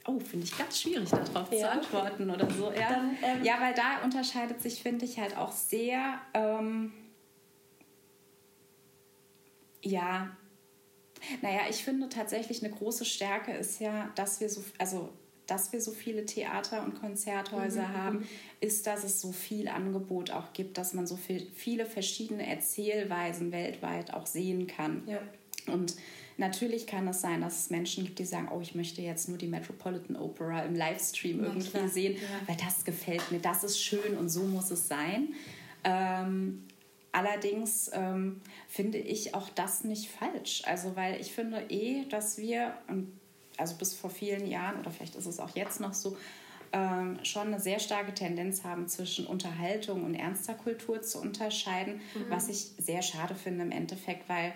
B: Oh, finde ich ganz schwierig, darauf ja. zu antworten oder so. Ja, Dann, ähm, ja weil da unterscheidet sich, finde ich, halt auch sehr. Ähm, ja, naja, ich finde tatsächlich eine große Stärke ist ja, dass wir so, also dass wir so viele Theater- und Konzerthäuser mhm. haben, ist, dass es so viel Angebot auch gibt, dass man so viel, viele verschiedene Erzählweisen weltweit auch sehen kann. Ja. Und Natürlich kann es sein, dass es Menschen gibt, die sagen, oh, ich möchte jetzt nur die Metropolitan Opera im Livestream ja, irgendwie klar. sehen, ja. weil das gefällt mir, das ist schön und so muss es sein. Ähm, allerdings ähm, finde ich auch das nicht falsch. Also, weil ich finde eh, dass wir, also bis vor vielen Jahren, oder vielleicht ist es auch jetzt noch so, ähm, schon eine sehr starke Tendenz haben, zwischen Unterhaltung und ernster Kultur zu unterscheiden, mhm. was ich sehr schade finde im Endeffekt, weil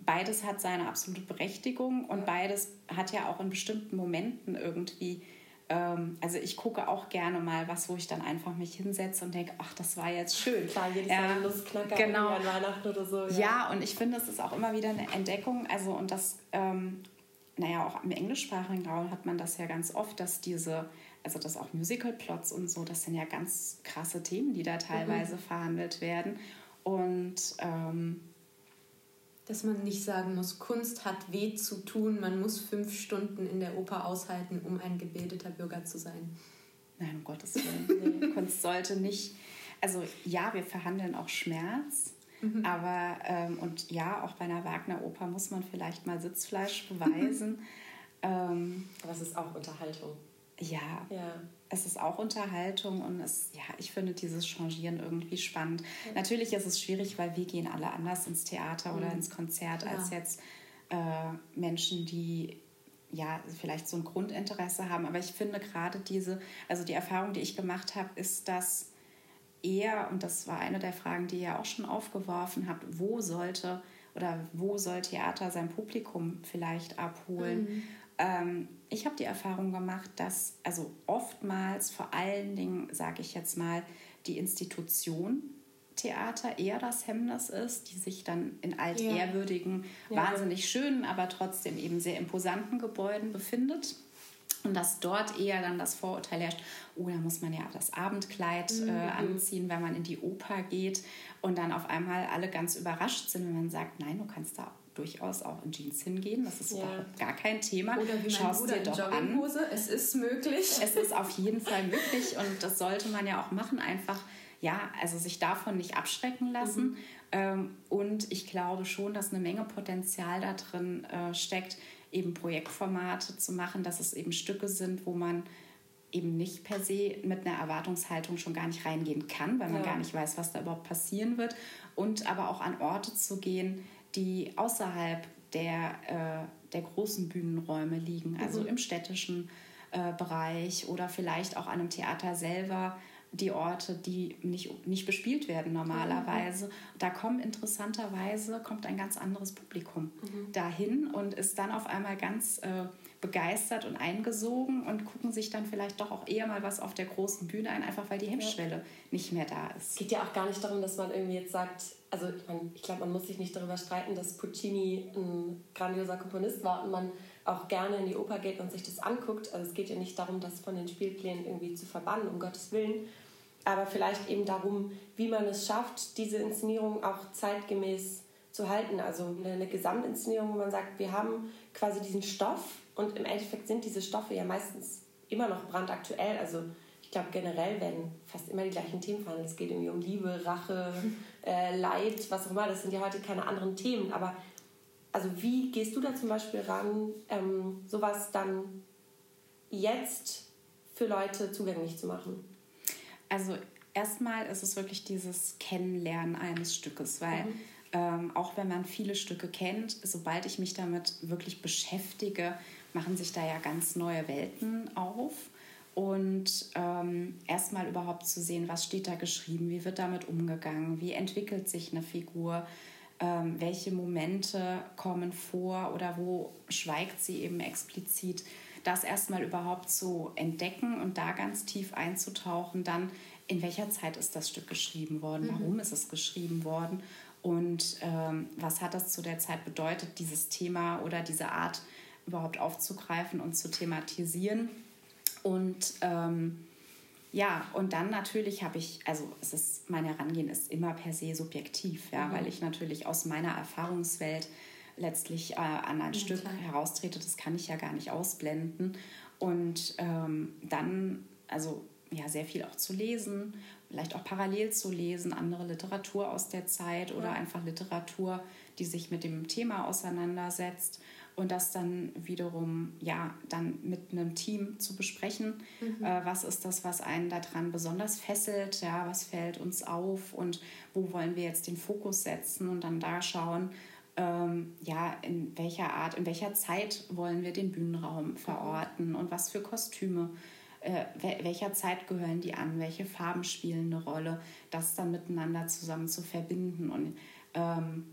B: beides hat seine absolute Berechtigung und beides hat ja auch in bestimmten Momenten irgendwie ähm, also ich gucke auch gerne mal was, wo ich dann einfach mich hinsetze und denke, ach, das war jetzt schön. Klar, jedes Jahr ja, Nussknacker genau. an Weihnachten oder so. Ja. ja, und ich finde, es ist auch immer wieder eine Entdeckung. Also und das, ähm, naja, auch im englischsprachigen Raum hat man das ja ganz oft, dass diese, also dass auch Musical-Plots und so, das sind ja ganz krasse Themen, die da teilweise mhm. verhandelt werden. Und ähm,
C: dass man nicht sagen muss, Kunst hat weh zu tun, man muss fünf Stunden in der Oper aushalten, um ein gebildeter Bürger zu sein.
B: Nein, um Gottes Willen. Nee, Kunst sollte nicht. Also ja, wir verhandeln auch Schmerz, mhm. aber ähm, und ja, auch bei einer Wagner-Oper muss man vielleicht mal Sitzfleisch beweisen.
A: ähm, aber es ist auch Unterhaltung.
B: Ja. ja es ist auch Unterhaltung und es, ja, ich finde dieses Changieren irgendwie spannend. Ja. Natürlich ist es schwierig, weil wir gehen alle anders ins Theater mhm. oder ins Konzert ja. als jetzt äh, Menschen, die ja vielleicht so ein Grundinteresse haben. Aber ich finde gerade diese, also die Erfahrung, die ich gemacht habe, ist, dass eher, und das war eine der Fragen, die ihr auch schon aufgeworfen habt, wo sollte oder wo soll Theater sein Publikum vielleicht abholen? Mhm. Ähm, ich habe die Erfahrung gemacht, dass also oftmals vor allen Dingen, sage ich jetzt mal, die Institution Theater eher das Hemmnis ist, die sich dann in altehrwürdigen, ja. wahnsinnig schönen, aber trotzdem eben sehr imposanten Gebäuden befindet. Und dass dort eher dann das Vorurteil herrscht, oh, da muss man ja das Abendkleid äh,
A: Mhm.
B: anziehen, wenn man in die Oper geht. Und dann auf einmal alle ganz überrascht sind, wenn man sagt, nein, du kannst da durchaus auch in Jeans hingehen. Das ist
A: Ja.
B: überhaupt gar kein Thema.
C: Oder wie
B: Schau es dir
C: in
B: doch an.
C: Es ist möglich.
B: Es ist auf jeden Fall möglich und das sollte man ja auch machen, einfach ja, also sich davon nicht abschrecken lassen. Ähm, und ich glaube schon, dass eine Menge Potenzial da drin äh, steckt, eben Projektformate zu machen, dass es eben Stücke sind, wo man eben nicht per se mit einer Erwartungshaltung schon gar nicht reingehen kann, weil man
A: Ja.
B: gar nicht weiß, was da überhaupt passieren wird. Und aber auch an Orte zu gehen, die außerhalb der, äh, der großen Bühnenräume liegen, also im städtischen äh, Bereich oder vielleicht auch an einem Theater selber die Orte, die nicht, nicht bespielt werden normalerweise. Da kommen interessanterweise kommt ein ganz anderes Publikum dahin und ist dann auf einmal ganz äh, begeistert und eingesogen und gucken sich dann vielleicht doch auch eher mal was auf der großen Bühne ein, einfach weil die Hemmschwelle nicht mehr da
A: Es
B: ist.
A: geht ja auch gar nicht darum, dass man irgendwie jetzt sagt, also ich, mein, ich glaube, man muss sich nicht darüber streiten, dass Puccini ein grandioser Komponist war und man auch gerne in die Oper geht und sich das anguckt. Also es geht ja nicht darum, das von den Spielplänen irgendwie zu verbannen, um Gottes Willen. Aber vielleicht eben darum, wie man es schafft, diese Inszenierung auch zeitgemäß zu halten. Also eine, Gesamtinszenierung, wo man sagt, wir haben quasi diesen Stoff und im Endeffekt sind diese Stoffe ja meistens immer noch brandaktuell. Also ich glaube generell werden fast immer die gleichen Themen verhandelt. Es geht irgendwie um Liebe, Rache, äh, Leid, was auch immer. Das sind ja heute keine anderen Themen. Aber also wie gehst du da zum Beispiel ran, ähm, sowas dann jetzt für Leute zugänglich zu machen?
B: Also erstmal ist es wirklich dieses Kennenlernen eines Stückes, weil ähm, auch wenn man viele Stücke kennt, sobald ich mich damit wirklich beschäftige, machen sich da ja ganz neue Welten auf. Und ähm, erstmal überhaupt zu sehen, was steht da geschrieben, wie wird damit umgegangen, wie entwickelt sich eine Figur, ähm, welche Momente kommen vor oder wo schweigt sie eben explizit. Das erstmal überhaupt zu entdecken und da ganz tief einzutauchen, dann in welcher Zeit ist das Stück geschrieben worden, warum ist es geschrieben worden? Und ähm, was hat das zu der Zeit bedeutet, dieses Thema oder diese Art überhaupt aufzugreifen und zu thematisieren. Und ähm, ja, und dann natürlich habe ich, also es ist, mein Herangehen ist immer per se subjektiv, ja, weil ich natürlich aus meiner Erfahrungswelt letztlich äh, an ein Stück
C: klar.
B: heraustrete, das kann ich ja gar nicht ausblenden. Und ähm, dann, also ja, sehr viel auch zu lesen, vielleicht auch parallel zu lesen, andere Literatur aus der Zeit oder einfach Literatur, die sich mit dem Thema auseinandersetzt und das dann wiederum ja dann mit einem Team zu besprechen. Äh, was ist das, was einen daran besonders fesselt? Ja, was fällt uns auf und wo wollen wir jetzt den Fokus setzen und dann da schauen, ähm, ja, in welcher Art, in welcher Zeit wollen wir den Bühnenraum verorten und was für Kostüme, äh, wel- welcher Zeit gehören die an, welche Farben spielen eine Rolle, das dann miteinander zusammen zu verbinden. Und ähm,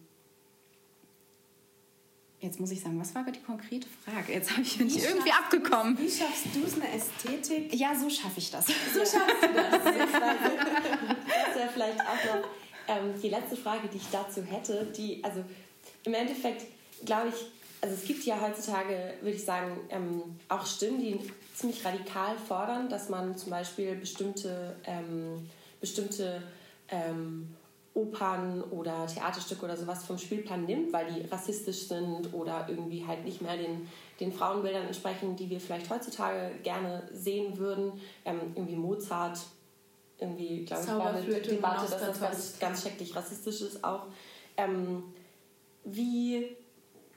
B: jetzt muss ich sagen, was war aber die konkrete Frage? Jetzt habe ich bin ich
C: Wie
B: irgendwie abgekommen.
C: Wie schaffst du es, eine Ästhetik?
B: Ja, so schaffe ich das.
C: So schaffst du das.
A: Das wäre vielleicht auch noch ähm, die letzte Frage, die ich dazu hätte. Die, also im Endeffekt glaube ich, also es gibt ja heutzutage, würde ich sagen, ähm, auch Stimmen, die ziemlich radikal fordern, dass man zum Beispiel bestimmte, ähm, bestimmte ähm, Opern oder Theaterstücke oder sowas vom Spielplan nimmt, weil die rassistisch sind oder irgendwie halt nicht mehr den, den Frauenbildern entsprechen, die wir vielleicht heutzutage gerne sehen würden. Ähm, irgendwie Mozart, irgendwie, glaube ich, war eine Debatte, dass das ganz, ganz schrecklich rassistisch ist auch. Ähm, wie,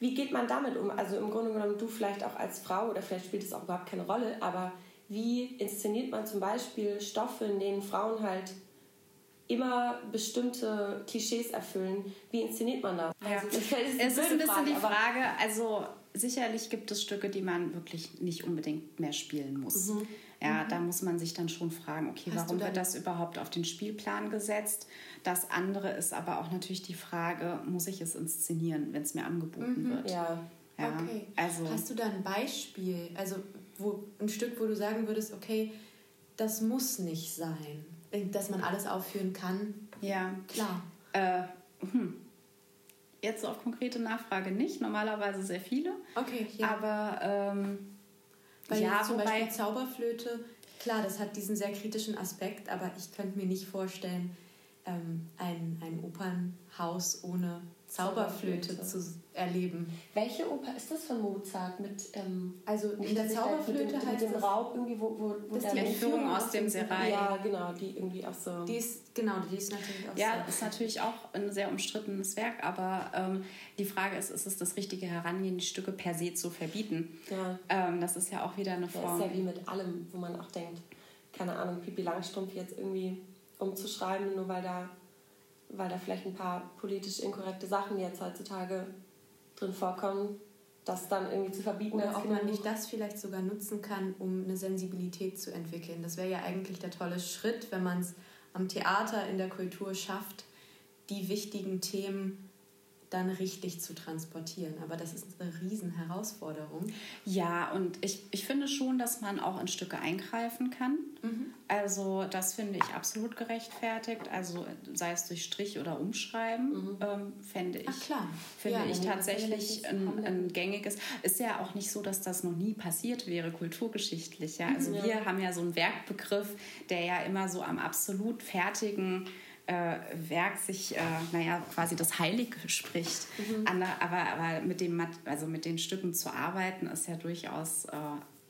A: wie geht man damit um? Also im Grunde genommen, du vielleicht auch als Frau oder vielleicht spielt es auch überhaupt keine Rolle, aber wie inszeniert man zum Beispiel Stoffe, in denen Frauen halt immer bestimmte Klischees erfüllen? Wie inszeniert man das?
B: Ja.
A: Also, das ist
B: Es ist ein bisschen die
A: aber-
B: Frage, also sicherlich gibt es Stücke, die man wirklich nicht unbedingt mehr spielen muss. Ja, da muss man sich dann schon fragen, okay,
C: Hast
B: warum wird das überhaupt auf den Spielplan gesetzt? Das andere ist aber auch natürlich die Frage, muss ich es inszenieren, wenn es mir angeboten wird?
A: Ja,
B: Ja,
C: Okay.
B: Also,
C: Hast du da ein Beispiel? Also wo, ein Stück, wo du sagen würdest, okay, das muss nicht sein. Dass man alles aufführen kann,
B: ja.
C: klar.
B: Äh, hm. Jetzt auf konkrete Nachfrage nicht, normalerweise sehr viele.
C: Okay, ja.
B: Aber ähm,
C: Weil ja, zum Beispiel Zauberflöte, klar, das hat diesen sehr kritischen Aspekt, aber ich könnte mir nicht vorstellen, ähm, ein, ein Opernhaus ohne Zauberflöte, Zauberflöte, zu erleben.
A: Welche Oper ist das von Mozart? Mit, ähm,
C: also in der Zauberflöte
A: mit dem, heißt mit dem Raub irgendwie, wo, wo, wo
B: das die Entführung aus dem Serai.
A: Ja, genau, die irgendwie auch so.
C: Die ist genau, die ist natürlich auch.
B: Ja, so. ist natürlich auch ein sehr umstrittenes Werk, aber ähm, die Frage ist, ist es das richtige Herangehen, die Stücke per se zu verbieten? Ja. Ähm, das ist ja auch wieder eine Form.
A: Das ist ja wie mit allem, wo man auch denkt, keine Ahnung, Pipi Langstrumpf jetzt irgendwie umzuschreiben, nur weil da weil da vielleicht ein paar politisch inkorrekte Sachen jetzt heutzutage drin vorkommen, das dann irgendwie zu verbieten.
C: Oder ob man nicht das vielleicht sogar nutzen kann, um eine Sensibilität zu entwickeln. Das wäre ja eigentlich der tolle Schritt, wenn man es am Theater, in der Kultur schafft, die wichtigen Themen dann richtig zu transportieren. Aber das ist eine Riesenherausforderung.
B: Ja, und ich, ich finde schon, dass man auch in Stücke eingreifen kann. Mhm. Also das finde ich absolut gerechtfertigt. Also sei es durch Strich oder Umschreiben, mhm. ähm, fände ich, Ach, klar. Finde ja, ich tatsächlich ein, ein, gängiges. Ist ja auch nicht so, dass das noch nie passiert wäre, kulturgeschichtlich. Ja? Also ja. wir haben ja so einen Werkbegriff, der ja immer so am absolut fertigen äh, Werk sich, äh, naja, quasi das Heilige spricht. Mhm. aber, aber mit, dem, also mit den Stücken zu arbeiten, ist ja durchaus, äh,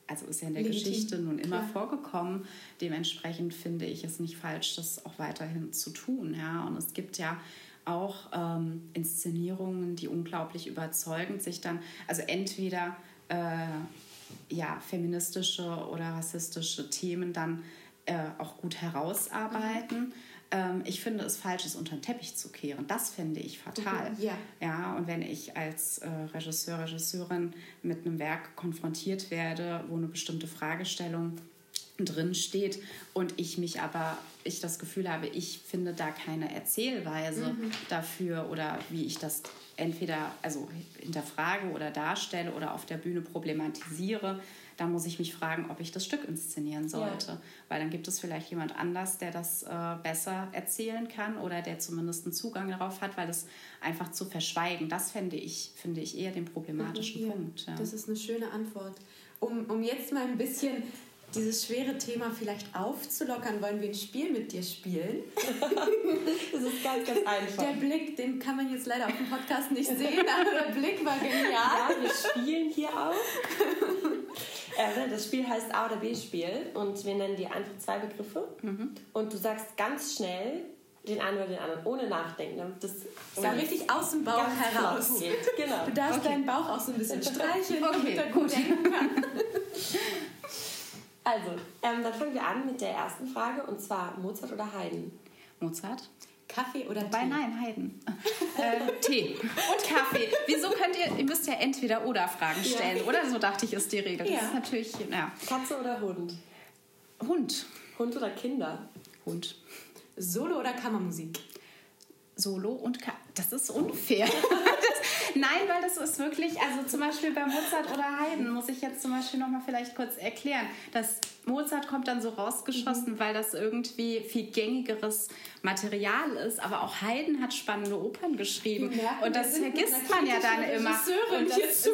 B: also ist ja in der Legitim. Geschichte nun immer Klar. vorgekommen. Dementsprechend finde ich es nicht falsch, das auch weiterhin zu tun. Ja? Und es gibt ja auch ähm, Inszenierungen, die unglaublich überzeugend sich dann, also entweder äh, ja, feministische oder rassistische Themen dann äh, auch gut herausarbeiten. Mhm ähm, ich finde es falsch, es unter den Teppich zu kehren. Das finde ich fatal.
C: Mhm, ja.
B: ja. Und wenn ich als äh, Regisseur, Regisseurin mit einem Werk konfrontiert werde, wo eine bestimmte Fragestellung drin steht und ich mich aber, ich das Gefühl habe, ich finde da keine Erzählweise mhm. dafür oder wie ich das entweder also hinterfrage oder darstelle oder auf der Bühne problematisiere, da muss ich mich fragen, ob ich das Stück inszenieren sollte. Ja. Weil dann gibt es vielleicht jemand anders, der das äh, besser erzählen kann oder der zumindest einen Zugang darauf hat, weil das einfach zu verschweigen, das fände ich, finde ich eher den problematischen
C: ja,
B: Punkt.
C: Ja. Das ist eine schöne Antwort. Um, um jetzt mal ein bisschen dieses schwere Thema vielleicht aufzulockern, wollen wir ein Spiel mit dir spielen.
A: das ist ganz, ganz einfach.
C: Der Blick, den kann man jetzt leider auf dem Podcast nicht sehen, aber der Blick war genial. Ja,
A: wir spielen hier auch. Äh, das Spiel heißt A- oder B-Spiel und wir nennen dir einfach zwei Begriffe mhm. und du sagst ganz schnell den einen oder den anderen, ohne nachdenken. Damit das
C: so richtig aus dem Bauch heraus
A: geht. Genau.
C: Du darfst okay. deinen Bauch auch so ein bisschen streicheln, okay, damit er gut denken kann.
A: Also, ähm, dann fangen wir an mit der ersten Frage und zwar Mozart oder Haydn?
B: Mozart.
C: Kaffee oder
B: Wobei, Tee? nein, Haydn. äh, Tee und Kaffee. Wieso könnt ihr, ihr müsst ja entweder oder Fragen stellen, ja. oder? So dachte ich, ist die Regel. Das ja. ist natürlich, ja.
A: Katze oder Hund?
B: Hund.
A: Hund oder Kinder?
B: Hund.
C: Solo oder Kammermusik?
B: Solo und Ka das ist unfair. das, nein, weil das ist wirklich, also zum Beispiel bei Mozart oder Haydn muss ich jetzt zum Beispiel noch mal vielleicht kurz erklären, dass Mozart kommt dann so rausgeschossen, mhm. weil das irgendwie viel gängigeres Material ist, aber auch Haydn hat spannende Opern geschrieben merken, und das vergisst man ja dann immer. Und das
A: ist,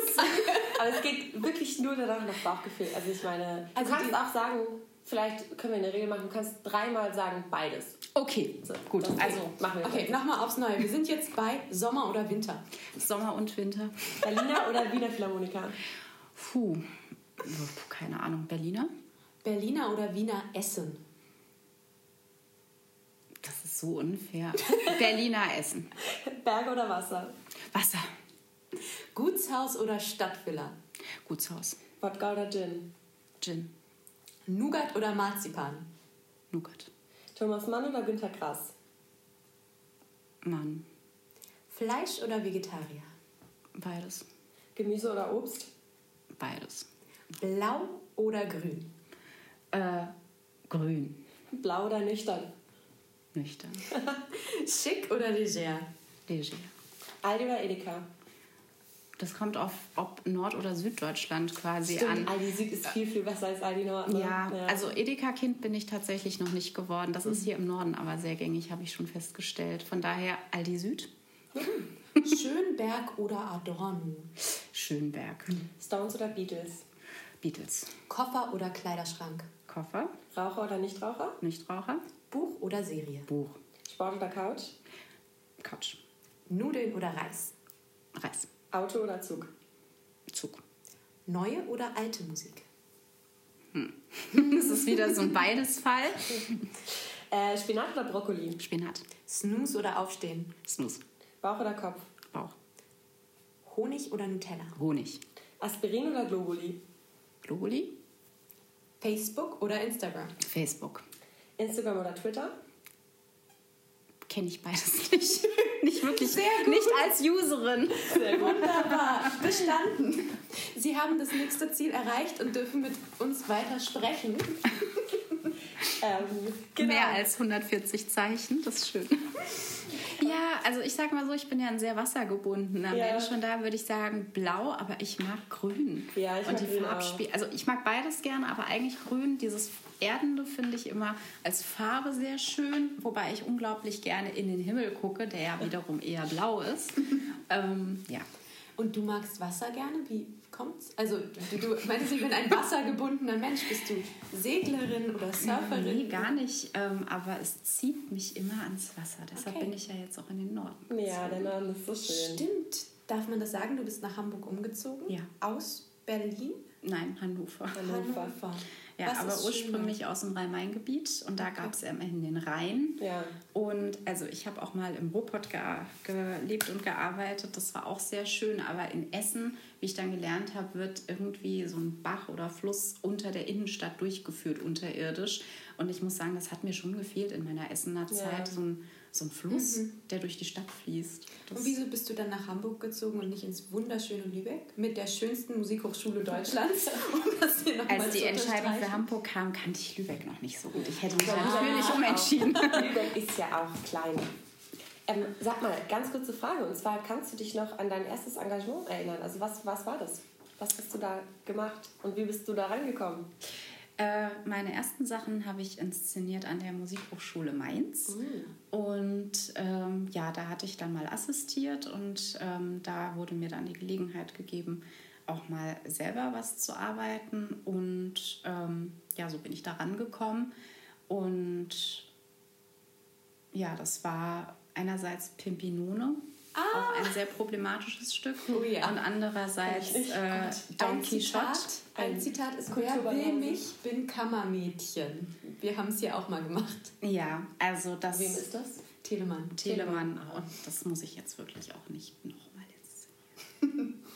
A: aber es geht wirklich nur daran nach Bauchgefühl. Also ich meine, also du kannst auch sagen, vielleicht können wir eine Regel machen, du kannst dreimal sagen beides.
B: Okay, so, gut. Also
C: machen wir. Okay, nochmal aufs Neue. Wir sind jetzt bei Sommer oder Winter.
B: Sommer und Winter.
A: Berliner oder Wiener Philharmoniker?
B: Puh, keine Ahnung. Berliner?
C: Berliner oder Wiener Essen?
B: Das ist so unfair. Berliner Essen.
A: Berg oder Wasser?
B: Wasser.
C: Gutshaus oder Stadtvilla?
B: Gutshaus.
A: Wodka oder Gin?
B: Gin.
C: Nougat oder Marzipan?
B: Nougat.
A: Thomas Mann oder Günter Grass?
B: Mann.
C: Fleisch oder Vegetarier?
B: Beides.
A: Gemüse oder Obst?
B: Beides.
C: Blau oder grün?
B: Äh, grün.
A: Blau oder nüchtern?
B: Nüchtern.
C: Schick oder leger?
B: Leger.
A: Aldi oder Edeka?
B: Das kommt auf ob Nord- oder Süddeutschland quasi
A: Stimmt, an. Aldi Süd ist viel, viel besser als Aldi Nord.
B: Ne? Ja, ja, also Edeka-Kind bin ich tatsächlich noch nicht geworden. Das mhm. ist hier im Norden aber sehr gängig, habe ich schon festgestellt. Von daher Aldi Süd.
C: Schönberg oder Adorno?
B: Schönberg.
A: Stones oder Beatles?
B: Beatles.
C: Koffer oder Kleiderschrank?
B: Koffer.
A: Raucher oder Nichtraucher?
B: Nichtraucher.
C: Buch oder Serie?
B: Buch.
A: Sport oder Couch?
B: Couch.
C: Nudeln oder Reis?
B: Reis.
A: Auto oder Zug?
B: Zug.
C: Neue oder alte Musik?
B: Das ist wieder so ein beides-Fall.
A: Äh, Spinat oder Brokkoli?
B: Spinat.
C: Snooze oder Aufstehen?
B: Snooze.
A: Bauch oder Kopf?
B: Bauch.
C: Honig oder Nutella?
B: Honig.
A: Aspirin oder Globuli?
B: Globuli.
C: Facebook oder Instagram?
B: Facebook.
A: Instagram oder Twitter?
B: Kenne ich beides nicht. nicht wirklich. Nicht als Userin.
A: Sehr gut.
C: Wunderbar, bestanden. Sie haben das nächste Ziel erreicht und dürfen mit uns weiter sprechen.
A: Ähm, genau.
B: Mehr als 140 Zeichen, das ist schön. Ja, also ich sag mal so, ich bin ja ein sehr wassergebundener
A: Ja.
B: Mensch und da würde ich sagen blau, aber ich mag grün.
A: Ja, ich
B: und
A: mag
B: die Farbspiel, also ich mag beides gerne, aber eigentlich grün, dieses Erdende finde ich immer als Farbe sehr schön, wobei ich unglaublich gerne in den Himmel gucke, der ja wiederum eher blau ist. ähm, ja.
C: Und du magst Wasser gerne? Wie kommt's? Also, du, du meinst, ich bin ein wassergebundener Mensch. Bist du Seglerin oder Surferin?
B: Nee, gar nicht, ähm, aber es zieht mich immer ans Wasser. Deshalb
C: Okay.
B: bin ich ja jetzt auch in den Norden.
A: Ja, der Name ist so schön.
C: Stimmt. Darf man das sagen? Du bist nach Hamburg umgezogen?
B: Ja.
C: Aus Berlin?
B: Nein, Hannover.
A: Hannover.
C: Was
B: Ja,
C: ist
B: aber ursprünglich aus dem Rhein-Main-Gebiet und da gab es immerhin den Rhein.
A: Ja.
B: Und also ich habe auch mal im Ruhrpott ge gelebt und gearbeitet. Das war auch sehr schön. Aber in Essen, wie ich dann gelernt habe, wird irgendwie so ein Bach oder Fluss unter der Innenstadt durchgeführt, unterirdisch. Und ich muss sagen, das hat mir schon gefehlt in meiner Essener Zeit.
A: Ja.
B: So, ein, so ein Fluss, der durch die Stadt fließt. Das
C: Und wieso bist du dann nach Hamburg gezogen und nicht ins wunderschöne Lübeck mit der schönsten Musikhochschule Deutschlands? Um
B: Als die Entscheidung für. Hamburg kam, kannte ich Lübeck noch nicht so gut. Ich hätte mich
A: Ja,
B: natürlich
A: auch.
B: umentschieden.
A: Lübeck ist ja auch klein. Ähm, sag mal, ganz kurze Frage. Und zwar, kannst du dich noch an dein erstes Engagement erinnern? Also was, was war das? Was hast du da gemacht? Und wie bist du da rangekommen?
B: Äh, meine ersten Sachen habe ich inszeniert an der Musikhochschule Mainz. Und ähm, ja, da hatte ich dann mal assistiert und ähm, da wurde mir dann die Gelegenheit gegeben, auch mal selber was zu arbeiten. Und ähm, ja, so bin ich da rangekommen. Und ja, das war einerseits Pimpinone, auch ein sehr problematisches Stück.
C: Oh ja.
B: Und andererseits äh, Don
C: Ein
B: Quixote.
C: Zitat, ein
A: Ein
C: Zitat ist, wer will mich, bin Kammermädchen. Wir haben es hier auch mal gemacht.
B: Ja, also das
A: Wem ist das?
C: Telemann.
B: Telemann. Und das muss ich jetzt wirklich auch nicht nochmal jetzt.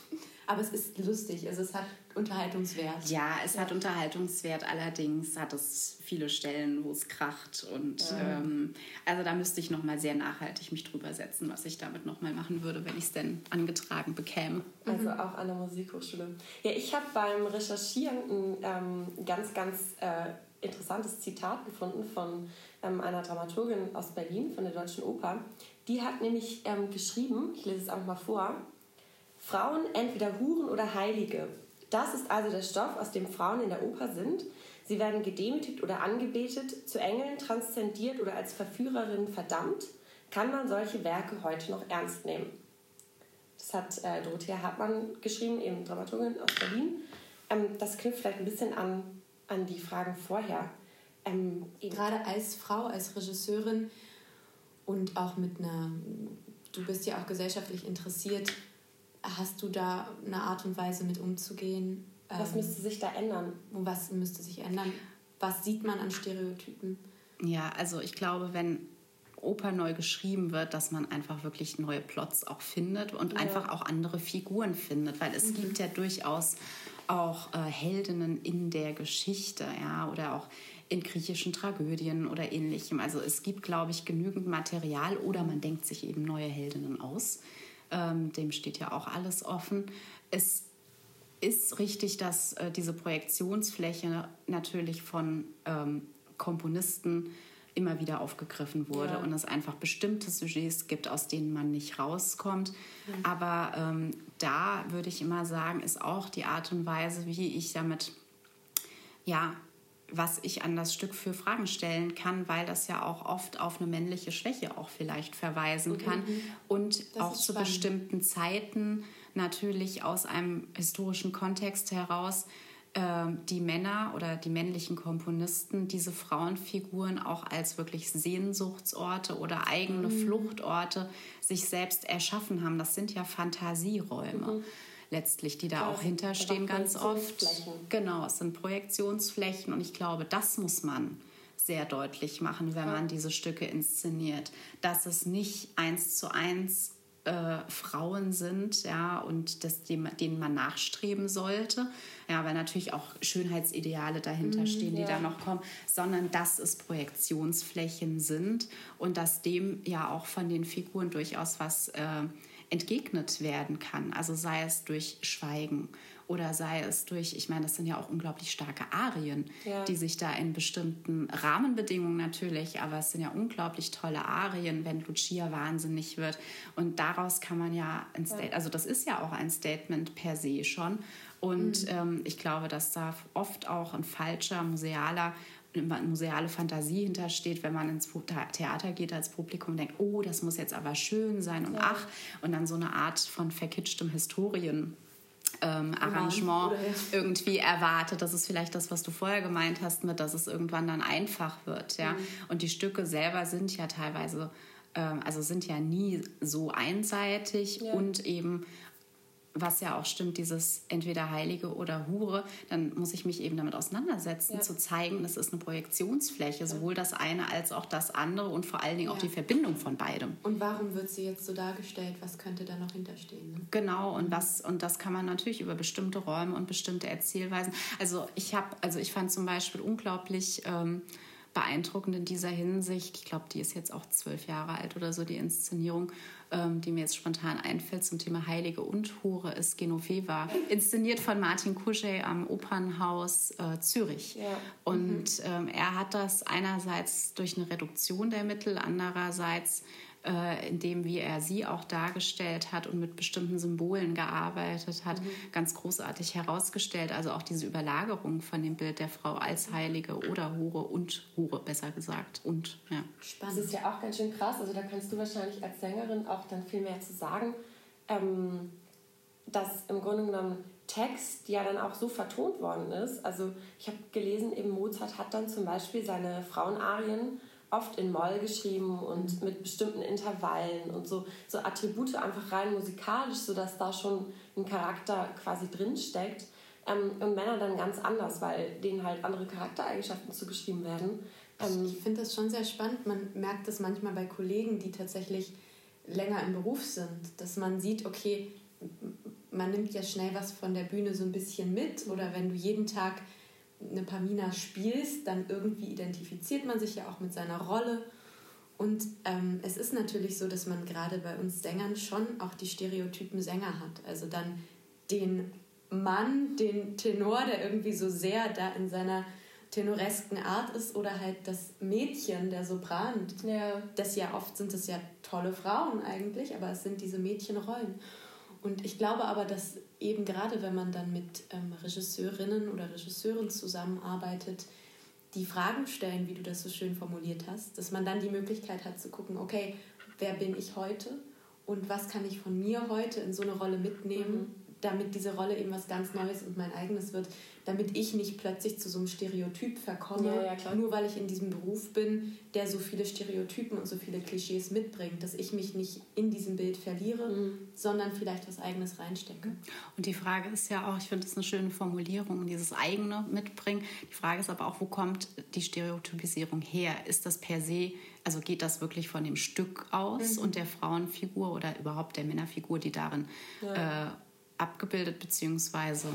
C: Aber es ist lustig, also es hat Unterhaltungswert.
B: Ja, es hat Unterhaltungswert, allerdings hat es viele Stellen, wo es kracht. Und ähm, also da müsste ich nochmal sehr nachhaltig mich drüber setzen, was ich damit nochmal machen würde, wenn ich es denn angetragen bekäme.
A: Also auch an der Musikhochschule. Ja, ich habe beim Recherchieren ein ähm, ganz, ganz äh, interessantes Zitat gefunden von ähm, einer Dramaturgin aus Berlin, von der Deutschen Oper. Die hat nämlich ähm, geschrieben, ich lese es einfach mal vor, Frauen entweder Huren oder Heilige. Das ist also der Stoff, aus dem Frauen in der Oper sind. Sie werden gedemütigt oder angebetet, zu Engeln transzendiert oder als Verführerinnen verdammt. Kann man solche Werke heute noch ernst nehmen? Das hat äh, Dorothea Hartmann geschrieben, eben Dramaturgin aus Berlin. Ähm, das knüpft vielleicht ein bisschen an, an die Fragen vorher. Ähm,
C: Gerade als Frau, als Regisseurin und auch mit einer, du bist ja auch gesellschaftlich interessiert, hast du da eine Art und Weise mit umzugehen?
A: was
C: Ähm,
A: müsste sich da ändern?
C: was müsste sich ändern? Was sieht man an Stereotypen?
B: Ja, also ich glaube, wenn Oper neu geschrieben wird, dass man einfach wirklich neue Plots auch findet und einfach auch andere Figuren findet, weil es gibt ja durchaus auch äh, Heldinnen in der Geschichte, ja, oder auch in griechischen Tragödien oder ähnlichem. Also es gibt, glaube ich, genügend Material oder man denkt sich eben neue Heldinnen aus. Ähm, dem steht ja auch alles offen. Es ist richtig, dass äh, diese Projektionsfläche natürlich von ähm, Komponisten immer wieder aufgegriffen wurde
A: Ja.
B: und es einfach bestimmte Sujets gibt, aus denen man nicht rauskommt. Aber ähm, da würde ich immer sagen, ist auch die Art und Weise, wie ich damit, ja, was ich an das Stück für Fragen stellen kann, weil das ja auch oft auf eine männliche Schwäche auch vielleicht verweisen kann und
C: Das
B: auch zu
C: spannend.
B: bestimmten Zeiten natürlich aus einem historischen Kontext heraus ähm, die Männer oder die männlichen Komponisten diese Frauenfiguren auch als wirklich Sehnsuchtsorte oder eigene mhm. Fluchtorte sich selbst erschaffen haben. Das sind ja Fantasieräume. Mhm. Letztlich, die da ja, auch hinterstehen, ganz oft. Genau, es sind Projektionsflächen und ich glaube, das muss man sehr deutlich machen, wenn man diese Stücke inszeniert, dass es nicht eins zu eins äh, Frauen sind, ja, und das, dem, denen man nachstreben sollte. Ja, weil natürlich auch Schönheitsideale dahinter mm, stehen, die ja. da noch kommen, sondern dass es Projektionsflächen sind und dass dem ja auch von den Figuren durchaus was äh, entgegnet werden kann. Also sei es durch Schweigen oder sei es durch, ich meine, das sind ja auch unglaublich starke Arien, ja. die sich da in bestimmten Rahmenbedingungen natürlich, aber es sind ja unglaublich tolle Arien, wenn Lucia wahnsinnig wird. Und daraus kann man ja ein Statement, also das ist ja auch ein Statement per se schon. Und mhm. ähm, ich glaube, dass da oft auch ein falscher musealer museale Fantasie hintersteht, wenn man ins Theater geht als Publikum und denkt, oh, das muss jetzt aber schön sein und ja. ach, und dann so eine Art von verkitschtem Historien ähm, Arrangement irgendwie erwartet. Das ist vielleicht das, was du vorher gemeint hast, mit, dass es irgendwann dann einfach wird. Ja? Mhm. Und die Stücke selber sind ja teilweise, äh, also sind ja nie so einseitig ja. und eben was ja auch stimmt, dieses entweder Heilige oder Hure, dann muss ich mich eben damit auseinandersetzen, ja. zu zeigen, das ist eine Projektionsfläche, sowohl das eine als auch das andere und vor allen Dingen ja. auch die Verbindung von beidem.
C: Und warum wird sie jetzt so dargestellt? Was könnte da noch hinterstehen? Ne?
B: Genau, und was, und das kann man natürlich über bestimmte Räume und bestimmte Erzählweisen. Also ich habe, also ich fand zum Beispiel unglaublich. Ähm, beeindruckend in dieser Hinsicht. Ich glaube, die ist jetzt auch zwölf Jahre alt oder so, die Inszenierung ähm, die mir jetzt spontan einfällt zum Thema Heilige und Hure, ist Genoveva, inszeniert von Martin Kuschey am Opernhaus äh, Zürich. Ja. Und mhm. ähm, er hat das einerseits durch eine Reduktion der Mittel, andererseits äh, in dem, wie er sie auch dargestellt hat und mit bestimmten Symbolen gearbeitet hat, mhm. ganz großartig herausgestellt. Also auch diese Überlagerung von dem Bild der Frau als Heilige oder Hure und Hure, besser gesagt. Und, ja.
A: Spannend. Das ist ja auch ganz schön krass. Also da kannst du wahrscheinlich als Sängerin auch dann viel mehr zu sagen, ähm, dass im Grunde genommen Text ja dann auch so vertont worden ist. Also ich habe gelesen, eben Mozart hat dann zum Beispiel seine Frauenarien oft in Moll geschrieben und mit bestimmten Intervallen und so, so Attribute einfach rein musikalisch, sodass da schon ein Charakter quasi drinsteckt. Ähm, und Männer dann ganz anders, weil denen halt andere Charaktereigenschaften zugeschrieben werden.
C: Ähm, ich finde das schon sehr spannend. Man merkt das manchmal bei Kollegen, die tatsächlich länger im Beruf sind, dass man sieht, okay, man nimmt ja schnell was von der Bühne so ein bisschen mit oder wenn du jeden Tag eine Pamina spielst, dann irgendwie identifiziert man sich ja auch mit seiner Rolle. Und ähm, es ist natürlich so, dass man gerade bei uns Sängern schon auch die Stereotypen Sänger hat. Also dann den Mann, den Tenor, der irgendwie so sehr da in seiner tenoresken Art ist, oder halt das Mädchen, der Sopran. Ja. Das ja oft sind es ja tolle Frauen eigentlich, aber es sind diese Mädchenrollen. Und ich glaube aber, dass eben gerade wenn man dann mit ähm, Regisseurinnen oder Regisseuren zusammenarbeitet, die Fragen stellen, wie du das so schön formuliert hast, dass man dann die Möglichkeit hat zu gucken, okay, wer bin ich heute und was kann ich von mir heute in so eine Rolle mitnehmen, mhm. Damit diese Rolle eben was ganz Neues und mein eigenes wird damit ich nicht plötzlich zu so einem Stereotyp verkomme, ja, ja, nur weil ich in diesem Beruf bin, der so viele Stereotypen und so viele Klischees mitbringt, dass ich mich nicht in diesem Bild verliere, mhm. sondern vielleicht was Eigenes reinstecke.
B: Und die Frage ist ja auch, ich finde das eine schöne Formulierung, dieses eigene mitbringen. Die Frage ist aber auch, wo kommt die Stereotypisierung her? Ist das per se also geht das wirklich von dem Stück aus mhm. und der Frauenfigur oder überhaupt der Männerfigur, die darin ja. äh, abgebildet bzw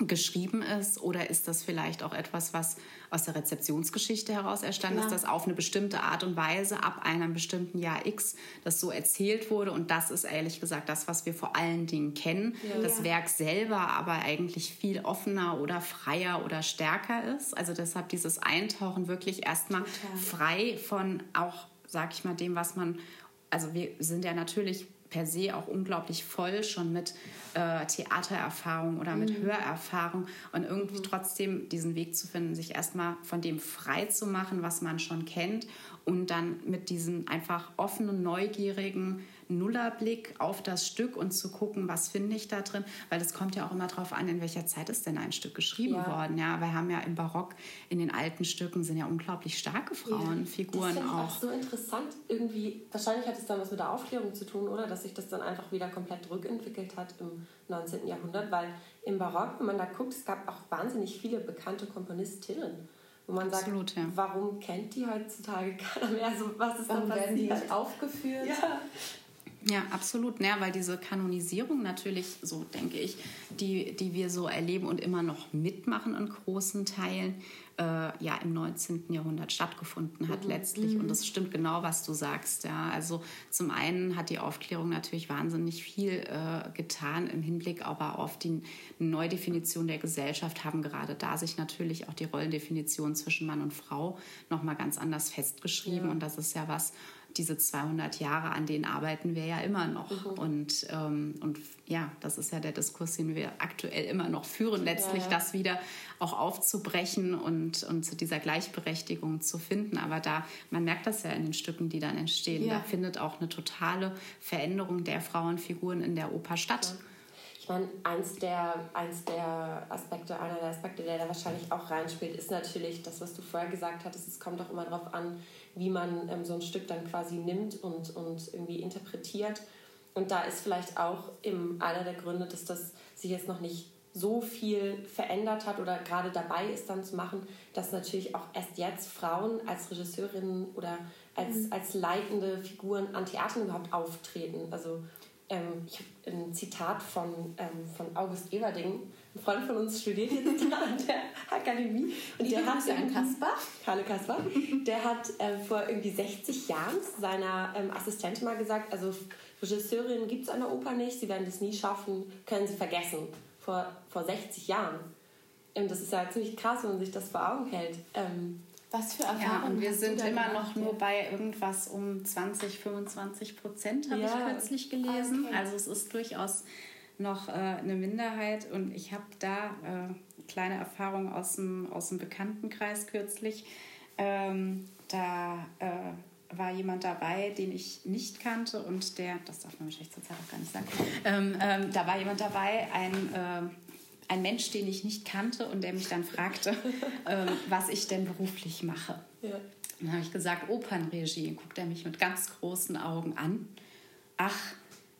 B: geschrieben ist oder ist das vielleicht auch etwas, was aus der Rezeptionsgeschichte heraus erstanden ist, dass auf eine bestimmte Art und Weise ab einem bestimmten Jahr X das so erzählt wurde und das ist ehrlich gesagt das, was wir vor allen Dingen kennen. Ja. Das Werk selber aber eigentlich viel offener oder freier oder stärker ist. Also deshalb dieses Eintauchen wirklich erstmal frei von auch, sag ich mal, dem, was man also wir sind ja natürlich per se auch unglaublich voll schon mit äh, Theatererfahrung oder mit mhm. Hörerfahrung und irgendwie mhm. trotzdem diesen Weg zu finden, sich erstmal von dem frei zu machen, was man schon kennt und dann mit diesen einfach offenen, neugierigen, Nullerblick auf das Stück und zu gucken, was finde ich da drin, weil es kommt ja auch immer darauf an, in welcher Zeit ist denn ein Stück geschrieben ja. worden. Ja, wir haben ja im Barock in den alten Stücken sind ja unglaublich starke Frauenfiguren
A: ja,
B: auch.
A: auch so interessant irgendwie. Wahrscheinlich hat es dann was mit der Aufklärung zu tun, oder, dass sich das dann einfach wieder komplett rückentwickelt hat im 19. Jahrhundert, weil im Barock, wenn man da guckt, es gab auch wahnsinnig viele bekannte Komponistinnen wo man Absolut, sagt, ja. warum kennt die heutzutage keiner mehr? Also, was ist warum werden die nicht
C: aufgeführt?
B: Ja. Ja, absolut. Ja, weil diese Kanonisierung natürlich, so denke ich, die, die wir so erleben und immer noch mitmachen in großen Teilen, äh, ja im 19. Jahrhundert stattgefunden hat mhm. letztlich. Und das stimmt genau, was du sagst. Ja. Also zum einen hat die Aufklärung natürlich wahnsinnig viel äh, getan im Hinblick aber auf die Neudefinition der Gesellschaft, haben gerade da sich natürlich auch die Rollendefinition zwischen Mann und Frau nochmal ganz anders festgeschrieben. Ja. Und das ist ja was, diese 200 Jahre, an denen arbeiten wir ja immer noch. Mhm. Und, ähm, und ja, das ist ja der Diskurs, den wir aktuell immer noch führen, letztlich ja, ja. das wieder auch aufzubrechen und, und zu dieser Gleichberechtigung zu finden. Aber da, man merkt das ja in den Stücken, die dann entstehen, ja. da findet auch eine totale Veränderung der Frauenfiguren in der Oper statt.
A: Ich meine, eins der, eins der Aspekte, einer der Aspekte, der da wahrscheinlich auch reinspielt, ist natürlich das, was du vorher gesagt hattest. Es kommt auch immer darauf an, wie man ähm, so ein Stück dann quasi nimmt und, und irgendwie interpretiert. Und da ist vielleicht auch im, einer der Gründe, dass das sich jetzt noch nicht so viel verändert hat oder gerade dabei ist dann zu machen, dass natürlich auch erst jetzt Frauen als Regisseurinnen oder als, mhm. als leitende Figuren an Theatern überhaupt auftreten. Also ähm, ich habe ein Zitat von, ähm, von August Everding, ein Freund von uns studiert jetzt an der Akademie.
C: Und der hat
A: einen Kasper. Karle Kasper. Der hat äh, vor irgendwie 60 Jahren seiner ähm, Assistentin mal gesagt, also Regisseurinnen gibt es an der Oper nicht, sie werden das nie schaffen, können sie vergessen. Vor, vor 60 Jahren. Und das ist ja ziemlich krass, wenn man sich das vor Augen hält.
C: Was für Erfahrungen?
B: Ja, und wir sind immer noch nur bei irgendwas um 20, 25 Prozent, habe ja. ich kürzlich gelesen. Okay. Also es ist durchaus noch äh, eine Minderheit und ich habe da äh, kleine Erfahrungen aus dem, aus dem Bekanntenkreis kürzlich. Ähm, da äh, war jemand dabei, den ich nicht kannte und der, das darf man wahrscheinlich zurzeit auch gar nicht sagen, ähm, ähm, da war jemand dabei, ein äh, ein Mensch, den ich nicht kannte und der mich dann fragte, ähm, was ich denn beruflich mache. Ja. Dann habe ich gesagt, Opernregie. Und guckt er mich mit ganz großen Augen an. Ach,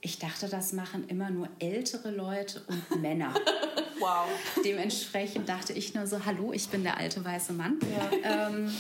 B: ich dachte, das machen immer nur ältere Leute und Männer.
A: wow.
B: Dementsprechend dachte ich nur so, hallo, ich bin der alte weiße Mann. Ja. Ähm,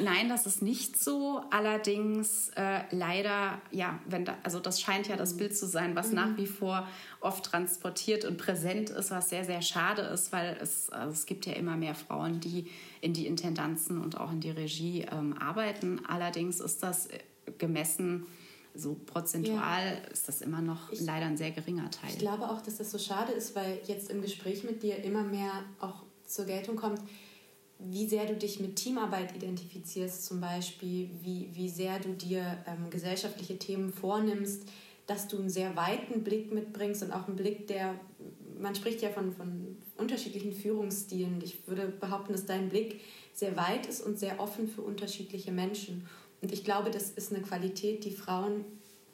B: Nein, das ist nicht so. Allerdings äh, leider, ja, wenn da, also das scheint ja das mhm. Bild zu sein, was mhm. nach wie vor oft transportiert und präsent ist, was sehr, sehr schade ist, weil es, also es gibt ja immer mehr Frauen, die in die Intendanzen und auch in die Regie ähm, arbeiten. Allerdings ist das äh, gemessen so prozentual ja. ist das immer noch ich, leider ein sehr geringer Teil.
C: Ich glaube auch, dass das so schade ist, weil jetzt im Gespräch mit dir immer mehr auch zur Geltung kommt, wie sehr du dich mit Teamarbeit identifizierst, zum Beispiel, wie, wie sehr du dir ähm, gesellschaftliche Themen vornimmst, dass du einen sehr weiten Blick mitbringst und auch einen Blick, der, man spricht ja von, von unterschiedlichen Führungsstilen. Ich würde behaupten, dass dein Blick sehr weit ist und sehr offen für unterschiedliche Menschen. Und ich glaube, das ist eine Qualität, die Frauen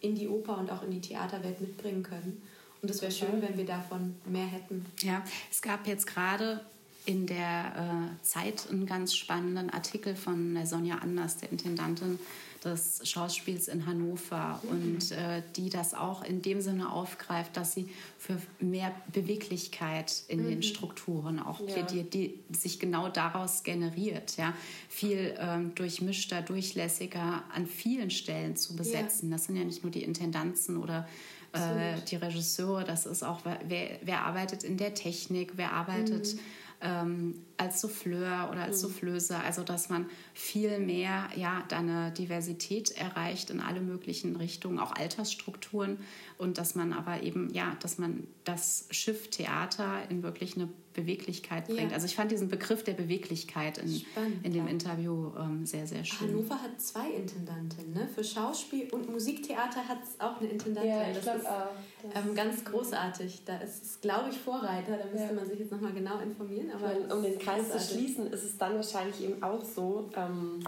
C: in die Oper und auch in die Theaterwelt mitbringen können. Und es wäre schön, wenn wir davon mehr hätten.
B: Ja, es gab jetzt gerade in der äh, Zeit einen ganz spannenden Artikel von der Sonja Anders, der Intendantin des Schauspiels in Hannover mhm. und äh, die das auch in dem Sinne aufgreift, dass sie für mehr Beweglichkeit in mhm. den Strukturen auch plädiert, ja. die sich genau daraus generiert, ja, viel ähm, durchmischter, durchlässiger an vielen Stellen zu besetzen. Ja. Das sind ja nicht nur die Intendanzen oder äh, die Regisseure, das ist auch, wer, wer arbeitet in der Technik, wer arbeitet mhm ähm, als Souffleur oder als mhm. Soufflöse. Also dass man viel mehr ja, eine Diversität erreicht in alle möglichen Richtungen, auch Altersstrukturen und dass man aber eben, ja, dass man das Schiff Theater in wirklich eine Beweglichkeit bringt. Ja. Also ich fand diesen Begriff der Beweglichkeit in, Spannend, in dem ja. Interview ähm, sehr, sehr schön.
C: Hannover hat zwei Intendanten. Ne? Für Schauspiel und Musiktheater hat es auch eine Intendantin. Ja,
A: das ist auch.
C: Das ähm, ganz großartig. Da ist es, glaube ich, Vorreiter. Da müsste man sich jetzt nochmal genau informieren. Aber
A: meine, um den Kreis zu schließen, ist es dann wahrscheinlich eben auch so, ähm,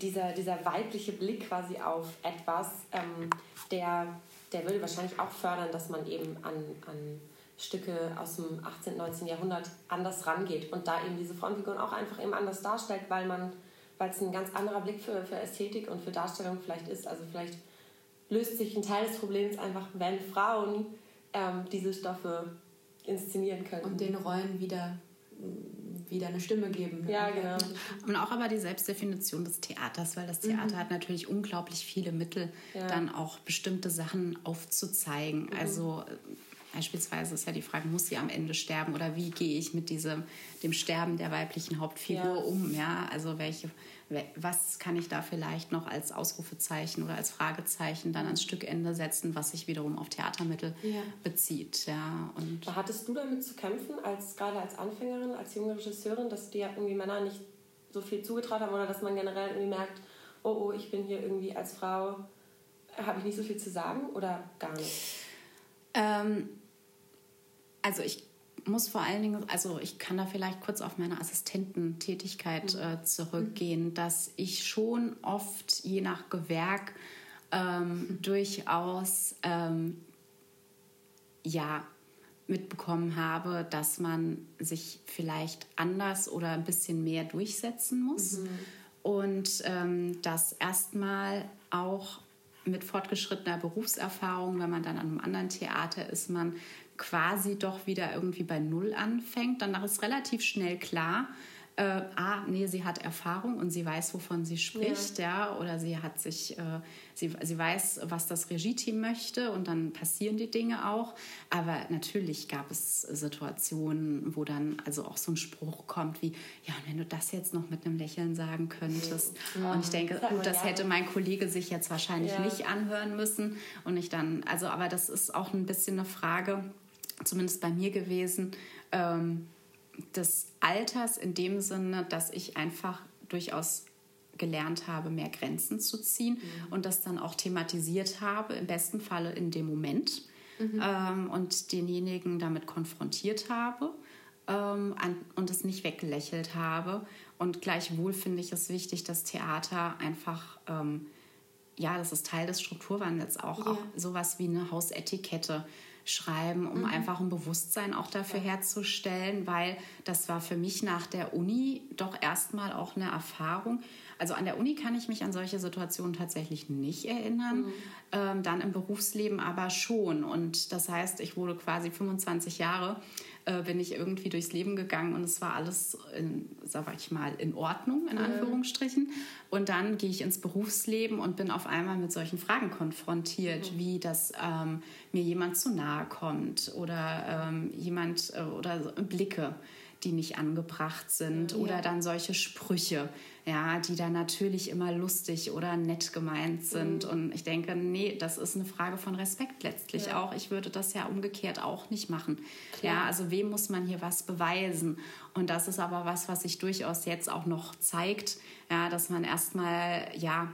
A: dieser, dieser weibliche Blick quasi auf etwas, ähm, der, der würde wahrscheinlich auch fördern, dass man eben an, an Stücke aus dem 18., 19. Jahrhundert anders rangeht und da eben diese Frauenfiguren auch einfach eben anders darstellt, weil man weil es ein ganz anderer Blick für, für Ästhetik und für Darstellung vielleicht ist. Also vielleicht löst sich ein Teil des Problems einfach, wenn Frauen ähm, diese Stoffe inszenieren können.
C: Und den Rollen wieder wieder eine Stimme geben.
A: Ne? Ja, genau.
B: Und auch aber die Selbstdefinition des Theaters, weil das Theater mhm. hat natürlich unglaublich viele Mittel, ja. dann auch bestimmte Sachen aufzuzeigen. Mhm. Also Beispielsweise ist ja die Frage, muss sie am Ende sterben oder wie gehe ich mit diesem, dem Sterben der weiblichen Hauptfigur ja. um? Ja, also welche, was kann ich da vielleicht noch als Ausrufezeichen oder als Fragezeichen dann ans Stückende setzen, was sich wiederum auf Theatermittel ja. bezieht? Ja, und
A: Hattest du damit zu kämpfen, als, gerade als Anfängerin, als junge Regisseurin, dass dir irgendwie Männer nicht so viel zugetraut haben oder dass man generell irgendwie merkt, oh, oh, ich bin hier irgendwie als Frau, habe ich nicht so viel zu sagen oder gar nicht?
B: Ähm, also ich muss vor allen Dingen, also ich kann da vielleicht kurz auf meine Assistententätigkeit mhm. äh, zurückgehen, mhm. dass ich schon oft je nach Gewerk ähm, mhm. durchaus ähm, ja mitbekommen habe, dass man sich vielleicht anders oder ein bisschen mehr durchsetzen muss mhm. und ähm, dass erstmal auch mit fortgeschrittener Berufserfahrung, wenn man dann an einem anderen Theater ist, man quasi doch wieder irgendwie bei Null anfängt. Danach ist relativ schnell klar, äh, ah, nee, sie hat Erfahrung und sie weiß, wovon sie spricht, ja, ja oder sie hat sich, äh, sie, sie weiß, was das Regie-Team möchte und dann passieren die Dinge auch. Aber natürlich gab es Situationen, wo dann also auch so ein Spruch kommt wie, ja, und wenn du das jetzt noch mit einem Lächeln sagen könntest. Ja. Und ich denke, gut, das hätte mein Kollege sich jetzt wahrscheinlich ja. nicht anhören müssen. Und ich dann, also, aber das ist auch ein bisschen eine Frage, zumindest bei mir gewesen, ähm, des Alters in dem Sinne, dass ich einfach durchaus gelernt habe, mehr Grenzen zu ziehen mhm. und das dann auch thematisiert habe, im besten Falle in dem Moment mhm. ähm, und denjenigen damit konfrontiert habe ähm, an, und es nicht weggelächelt habe. Und gleichwohl finde ich es wichtig, dass Theater einfach, ähm, ja, das ist Teil des Strukturwandels auch, ja. auch sowas wie eine Hausetikette schreiben, um mhm. einfach ein Bewusstsein auch dafür ja. herzustellen, weil das war für mich nach der Uni doch erstmal auch eine Erfahrung. Also an der Uni kann ich mich an solche Situationen tatsächlich nicht erinnern, mhm. ähm, dann im Berufsleben aber schon. Und das heißt, ich wurde quasi 25 Jahre äh, bin ich irgendwie durchs Leben gegangen und es war alles, in, sag ich mal, in Ordnung, in Anführungsstrichen. Und dann gehe ich ins Berufsleben und bin auf einmal mit solchen Fragen konfrontiert, mhm. wie dass ähm, mir jemand zu nahe kommt oder ähm, jemand äh, oder Blicke die nicht angebracht sind ja. oder dann solche Sprüche, ja, die dann natürlich immer lustig oder nett gemeint sind. Mhm. Und ich denke, nee, das ist eine Frage von Respekt letztlich ja. auch. Ich würde das ja umgekehrt auch nicht machen. Klar. Ja, also wem muss man hier was beweisen? Und das ist aber was, was sich durchaus jetzt auch noch zeigt, ja, dass man erstmal, ja,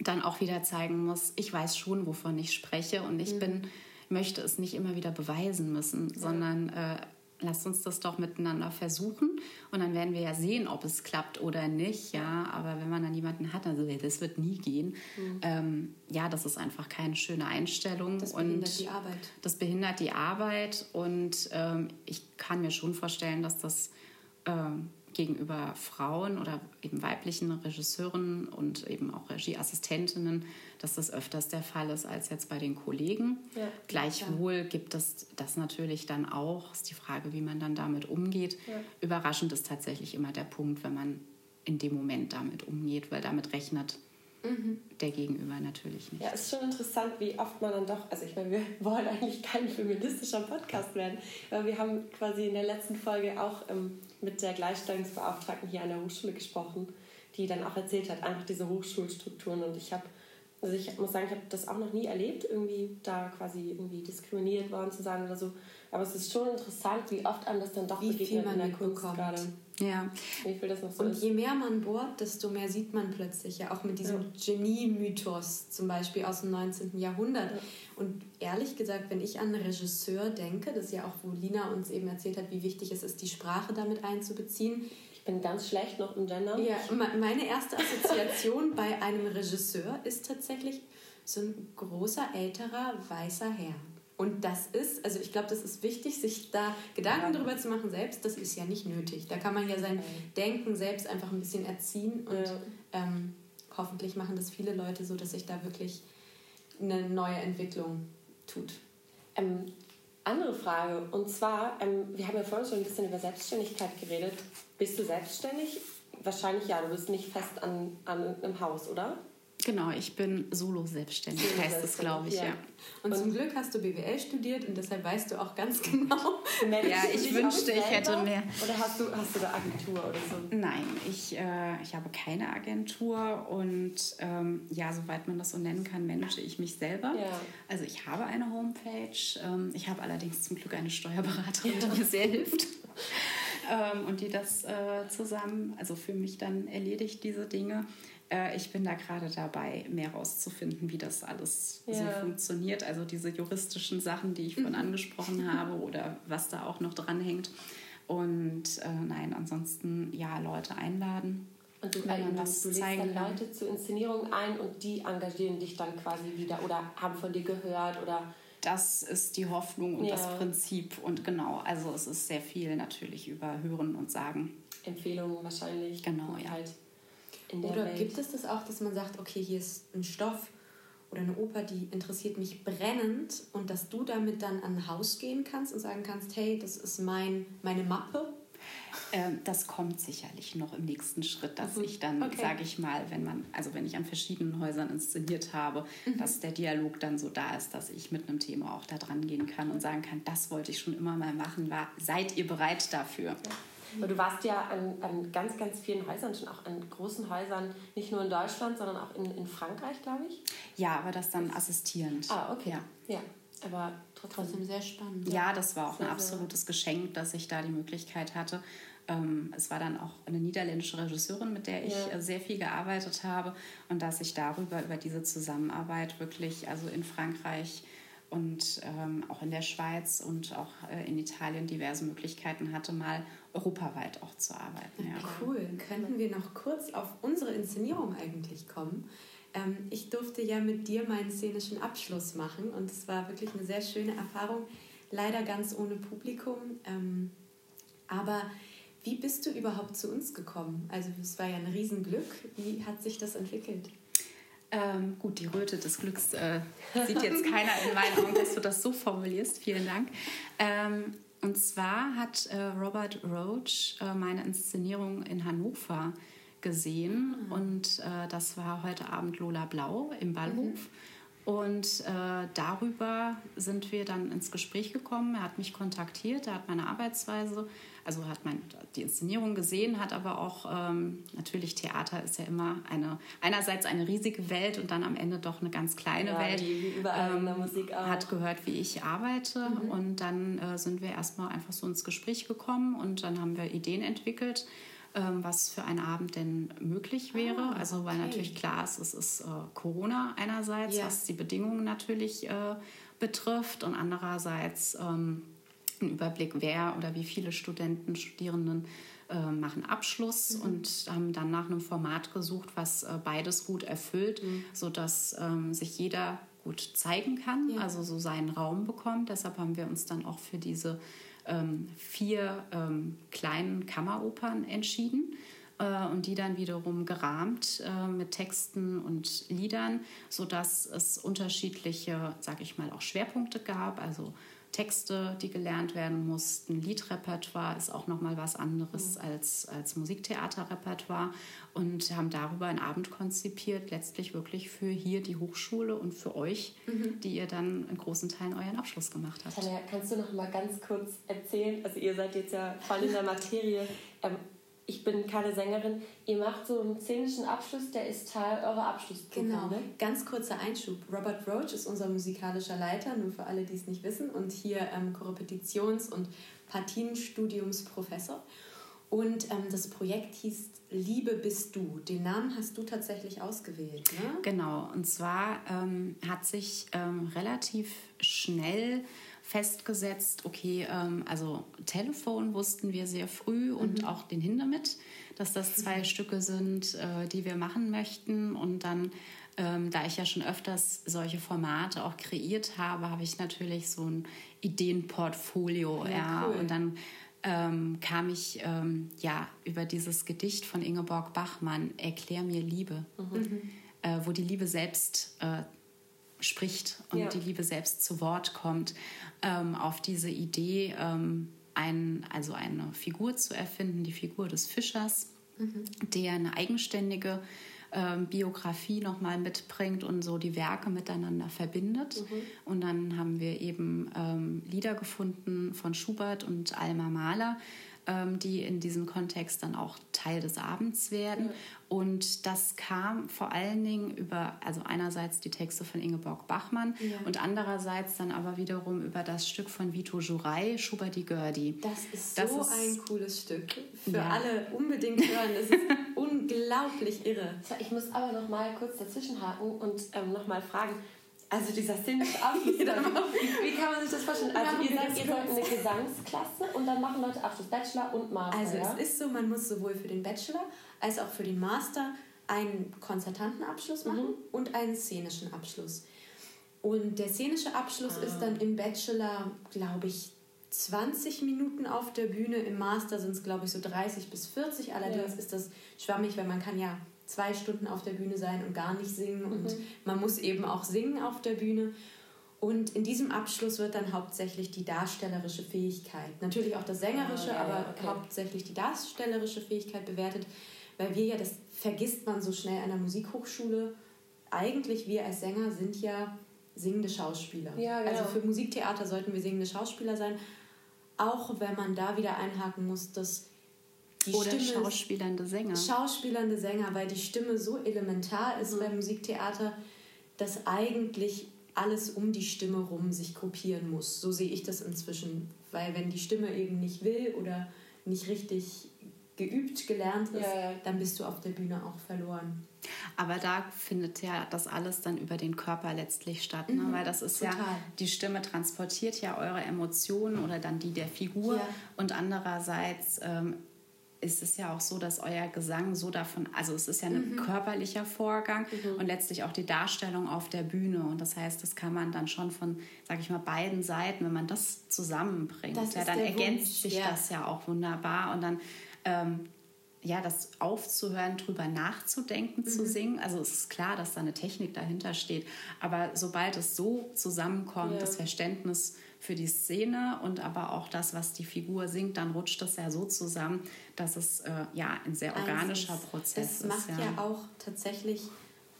B: dann auch wieder zeigen muss, ich weiß schon, wovon ich spreche und ich mhm. bin möchte es nicht immer wieder beweisen müssen, sondern äh, lasst uns das doch miteinander versuchen und dann werden wir ja sehen, ob es klappt oder nicht. Ja, aber wenn man dann jemanden hat, also das wird nie gehen. Mhm. Ähm, ja, das ist einfach keine schöne Einstellung.
C: Das behindert und die Arbeit.
B: Das behindert die Arbeit und ähm, ich kann mir schon vorstellen, dass das ähm, gegenüber Frauen oder eben weiblichen Regisseuren und eben auch Regieassistentinnen, dass das öfters der Fall ist als jetzt bei den Kollegen. Ja, Gleichwohl ja. gibt es das natürlich dann auch. Ist die Frage, wie man dann damit umgeht. Ja. Überraschend ist tatsächlich immer der Punkt, wenn man in dem Moment damit umgeht, weil damit rechnet Mhm. Der Gegenüber natürlich nicht.
A: Ja, es ist schon interessant, wie oft man dann doch, also ich meine, wir wollen eigentlich kein feministischer Podcast werden, aber wir haben quasi in der letzten Folge auch ähm, mit der Gleichstellungsbeauftragten hier an der Hochschule gesprochen, die dann auch erzählt hat, einfach diese Hochschulstrukturen und ich habe also ich muss sagen, ich habe das auch noch nie erlebt, irgendwie da quasi irgendwie diskriminiert worden zu sein oder so. Aber es ist schon interessant, wie oft einem das dann doch wie begegnet in der Kunst gerade.
C: Ja. Wie viel das noch so Und je mehr man bohrt, desto mehr sieht man plötzlich ja auch mit diesem ja. Genie-Mythos zum Beispiel aus dem 19. Jahrhundert. Ja. Und ehrlich gesagt, wenn ich an Regisseur denke, das ist ja auch, wo Lina uns eben erzählt hat, wie wichtig es ist, die Sprache damit einzubeziehen,
A: bin ganz schlecht noch im Gender.
C: Ja, meine erste Assoziation bei einem Regisseur ist tatsächlich so ein großer, älterer, weißer Herr. Und das ist, also ich glaube, das ist wichtig, sich da Gedanken darüber zu machen selbst. Das ist ja nicht nötig. Da kann man ja sein Denken selbst einfach ein bisschen erziehen und ja. ähm, hoffentlich machen das viele Leute so, dass sich da wirklich eine neue Entwicklung tut.
A: Ähm, andere Frage, und zwar, ähm, wir haben ja vorhin schon ein bisschen über Selbstständigkeit geredet. Bist du selbstständig? Wahrscheinlich ja, du bist nicht fest an, an einem Haus, oder?
B: Genau, ich bin solo-selbstständig, Solo heißt es, glaube ich, ja. ja.
C: Und, und, zum Glück hast du BWL studiert und deshalb weißt du auch ganz genau.
B: ja, ich wünschte, ich hätte mehr.
A: Oder hast du, hast du eine Agentur oder so?
B: Nein, ich, äh, ich habe keine Agentur und ähm, ja, soweit man das so nennen kann, manage ich mich selber. Ja. Also ich habe eine Homepage. Ähm, ich habe allerdings zum Glück eine Steuerberaterin, die mir sehr hilft. ähm, und die das äh, zusammen, also für mich dann erledigt, diese Dinge. Äh, ich bin da gerade dabei, mehr herauszufinden, wie das alles ja. so funktioniert. Also diese juristischen Sachen, die ich vorhin mhm. angesprochen habe oder was da auch noch dranhängt. Und äh, nein, ansonsten ja, Leute einladen.
A: Und du, wenn man was du lädst dann Leute zur Inszenierung ein und die engagieren dich dann quasi wieder oder haben von dir gehört oder
B: das ist die Hoffnung und ja. das Prinzip. Und genau, also es ist sehr viel natürlich über Hören und Sagen.
A: Empfehlungen wahrscheinlich.
B: Genau, ja. Halt
C: oder Welt. gibt es das auch, dass man sagt, okay, hier ist ein Stoff oder eine Oper, die interessiert mich brennend und dass du damit dann an ein Haus gehen kannst und sagen kannst, hey, das ist mein, meine Mappe?
B: Ähm, das kommt sicherlich noch im nächsten Schritt, dass mhm. ich dann, okay. sage ich mal, wenn man, also wenn ich an verschiedenen Häusern inszeniert habe, mhm. dass der Dialog dann so da ist, dass ich mit einem Thema auch da dran gehen kann und sagen kann, das wollte ich schon immer mal machen, war, seid ihr bereit dafür? Ja.
A: Aber du warst ja an, an, ganz, ganz vielen Häusern, schon auch an großen Häusern, nicht nur in Deutschland, sondern auch in, in Frankreich, glaube ich.
B: Ja, aber das dann assistierend.
A: Ah, okay. Ja, ja. aber trotzdem sehr spannend.
B: Ja, ja das war auch sehr, ein absolutes Geschenk, dass ich da die Möglichkeit hatte. Ähm, es war dann auch eine niederländische Regisseurin, mit der ich ja. Äh, sehr viel gearbeitet habe und dass ich darüber, über diese Zusammenarbeit wirklich, also in Frankreich, und ähm, auch in der Schweiz und auch äh, in Italien diverse Möglichkeiten hatte, mal europaweit auch zu arbeiten. Ja.
C: Cool. Könnten wir noch kurz auf unsere Inszenierung eigentlich kommen? Ähm, ich durfte ja mit dir meinen szenischen Abschluss machen und es war wirklich eine sehr schöne Erfahrung. Leider ganz ohne Publikum. Ähm, aber wie bist du überhaupt zu uns gekommen? Also es war ja ein Riesenglück. Wie hat sich das entwickelt?
B: Ähm, gut, die Röte des Glücks äh, sieht jetzt keiner in meinen Augen, dass du das so formulierst. Vielen Dank. Ähm, und zwar hat äh, Robert Roach äh, meine Inszenierung in Hannover gesehen mhm. und äh, das war heute Abend Lola Blau im Ballhof. Mhm. Und äh, darüber sind wir dann ins Gespräch gekommen. Er hat mich kontaktiert, er hat meine Arbeitsweise also hat man die Inszenierung gesehen, hat aber auch ähm, natürlich Theater ist ja immer eine einerseits eine riesige Welt und dann am Ende doch eine ganz kleine ja, Welt. Wie, überall ähm, in der ähm, Musik auch. Hat gehört, wie ich arbeite mhm. und dann äh, sind wir erstmal einfach so ins Gespräch gekommen und dann haben wir Ideen entwickelt was für einen Abend denn möglich wäre. Ah, also weil natürlich klar ist, es ist äh, Corona einerseits, ja. was die Bedingungen natürlich äh, betrifft und andererseits ähm, einen Überblick, wer oder wie viele Studenten, Studierenden äh, machen Abschluss mhm. und haben dann nach einem Format gesucht, was äh, beides gut erfüllt, mhm. sodass ähm, sich jeder gut zeigen kann, ja. also so seinen Raum bekommt. Deshalb haben wir uns dann auch für diese ähm, vier ähm, kleinen Kammeropern entschieden äh, und die dann wiederum gerahmt äh, mit Texten und Liedern, sodass es unterschiedliche, sag ich mal, auch Schwerpunkte gab. Also Texte, die gelernt werden mussten. Liedrepertoire ist auch noch mal was anderes mhm. als, als Musiktheaterrepertoire und haben darüber einen Abend konzipiert, letztlich wirklich für hier die Hochschule und für euch, mhm. die ihr dann in großen Teilen euren Abschluss gemacht habt.
A: Tanja, kannst du noch mal ganz kurz erzählen, also ihr seid jetzt ja voll in der Materie, ähm, ich bin keine Sängerin. Ihr macht so einen szenischen Abschluss, der ist Teil eurer Abschlussprüfung. Genau.
C: Ne? Ganz kurzer Einschub. Robert Roach ist unser musikalischer Leiter, nur für alle, die es nicht wissen, und hier ähm, Korrepetitions- und Partienstudiumsprofessor. Und ähm, das Projekt hieß Liebe bist du. Den Namen hast du tatsächlich ausgewählt, ne?
B: Genau. Und zwar ähm, hat sich ähm, relativ schnell festgesetzt, okay, ähm, also Telefon wussten wir sehr früh und mhm. auch den Hindemith, dass das zwei mhm. Stücke sind, äh, die wir machen möchten. Und dann, ähm, da ich ja schon öfters solche Formate auch kreiert habe, habe ich natürlich so ein Ideenportfolio. Ja, ja. Cool. Und dann ähm, kam ich ähm, ja über dieses Gedicht von Ingeborg Bachmann, Erklär mir Liebe, mhm. äh, wo die Liebe selbst äh, spricht und ja. die Liebe selbst zu Wort kommt, ähm, auf diese Idee, ähm, ein, also eine Figur zu erfinden, die Figur des Fischers, mhm. der eine eigenständige ähm, Biografie nochmal mitbringt und so die Werke miteinander verbindet. Mhm. Und dann haben wir eben ähm, Lieder gefunden von Schubert und Alma Mahler, ähm, die in diesem Kontext dann auch Teil des Abends werden. Ja. Und das kam vor allen Dingen über, also einerseits die Texte von Ingeborg Bachmann ja. und andererseits dann aber wiederum über das Stück von Vito Juraj, Schubert die Gördi.
C: Das ist das so ist, ein cooles Stück. Für ja. alle unbedingt hören. Das ist unglaublich irre.
A: Ich muss aber noch mal kurz dazwischenhaken und ähm, noch mal fragen, also dieser szenische Abschluss, wie, wie, kann man sich das vorstellen? Also ihr seid, ihr seid eine Gesangsklasse und dann machen Leute Abschluss, Bachelor und Master.
C: Also ja? es ist so, man muss sowohl für den Bachelor als auch für den Master einen Konzertantenabschluss machen mhm. und einen szenischen Abschluss. Und der szenische Abschluss ah. ist dann im Bachelor, glaube ich, 20 Minuten auf der Bühne. Im Master sind es, glaube ich, so 30 bis 40. Allerdings ja. ist das schwammig, weil man kann ja zwei Stunden auf der Bühne sein und gar nicht singen. Mhm. Und man muss eben auch singen auf der Bühne. Und in diesem Abschluss wird dann hauptsächlich die darstellerische Fähigkeit, natürlich auch das Sängerische, ah, ja, aber okay. hauptsächlich die darstellerische Fähigkeit bewertet, weil wir ja, das vergisst man so schnell an der Musikhochschule, eigentlich wir als Sänger sind ja singende Schauspieler. Ja, genau. Also für Musiktheater sollten wir singende Schauspieler sein, auch wenn man da wieder einhaken muss, dass
B: die Oder Stimme schauspielernde Sänger.
C: Schauspielernde Sänger, weil die Stimme so elementar ist mhm. beim Musiktheater, dass eigentlich alles um die Stimme rum sich gruppieren muss. So sehe ich das inzwischen. Weil wenn die Stimme eben nicht will oder nicht richtig geübt, gelernt ist, ja, ja. dann bist du auf der Bühne auch verloren.
B: Aber da findet ja das alles dann über den Körper letztlich statt, ne? Mhm, weil das ist total. ja, die Stimme transportiert ja eure Emotionen oder dann die der Figur ja. und andererseits ähm, ist es ja auch so, dass euer Gesang so davon, also es ist ja ein mhm. körperlicher Vorgang mhm. und letztlich auch die Darstellung auf der Bühne. Und das heißt, das kann man dann schon von, sag ich mal, beiden Seiten, wenn man das zusammenbringt, das ja, dann ergänzt Wunsch. sich ja. das ja auch wunderbar. Und dann ähm, ja, das aufzuhören, drüber nachzudenken, mhm. zu singen. Also es ist klar, dass da eine Technik dahinter steht. Aber sobald es so zusammenkommt, ja. das Verständnis für die Szene und aber auch das, was die Figur singt, dann rutscht das ja so zusammen, dass es äh, ja ein sehr organischer Eins Prozess ist.
C: Es macht ja. ja auch tatsächlich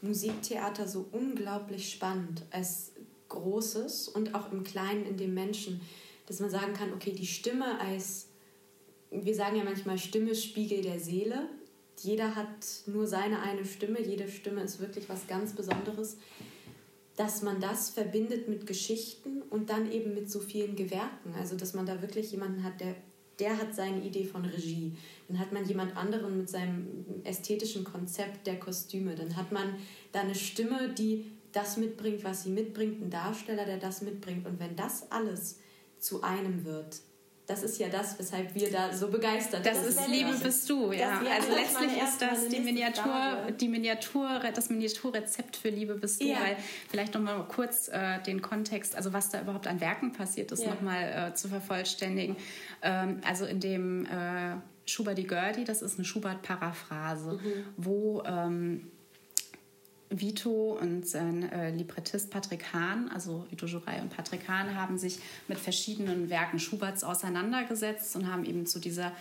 C: Musiktheater so unglaublich spannend als Großes und auch im Kleinen in dem Menschen, dass man sagen kann, okay, die Stimme als, wir sagen ja manchmal Stimme Spiegel der Seele. Jeder hat nur seine eine Stimme, jede Stimme ist wirklich was ganz Besonderes dass man das verbindet mit Geschichten und dann eben mit so vielen Gewerken. Also dass man da wirklich jemanden hat, der, der hat seine Idee von Regie. Dann hat man jemand anderen mit seinem ästhetischen Konzept der Kostüme. Dann hat man da eine Stimme, die das mitbringt, was sie mitbringt, ein Darsteller, der das mitbringt. Und wenn das alles zu einem wird, das ist ja das, weshalb wir da so begeistert
B: sind. Das, das ist Liebe bist du, ja. ja also letztlich ist das die Miniatur, die Miniatur, das Miniaturrezept für Liebe bist du, ja. weil vielleicht noch mal kurz äh, den Kontext, also was da überhaupt an Werken passiert ist, ja. noch mal äh, zu vervollständigen. Ähm, also in dem äh, Schubert die Gördi, das ist eine Schubert-Paraphrase, mhm. wo ähm, Vito und sein äh, Librettist Patrick Hahn, also Vito Juraj und Patrick Hahn, haben sich mit verschiedenen Werken Schuberts auseinandergesetzt und haben eben zu dieser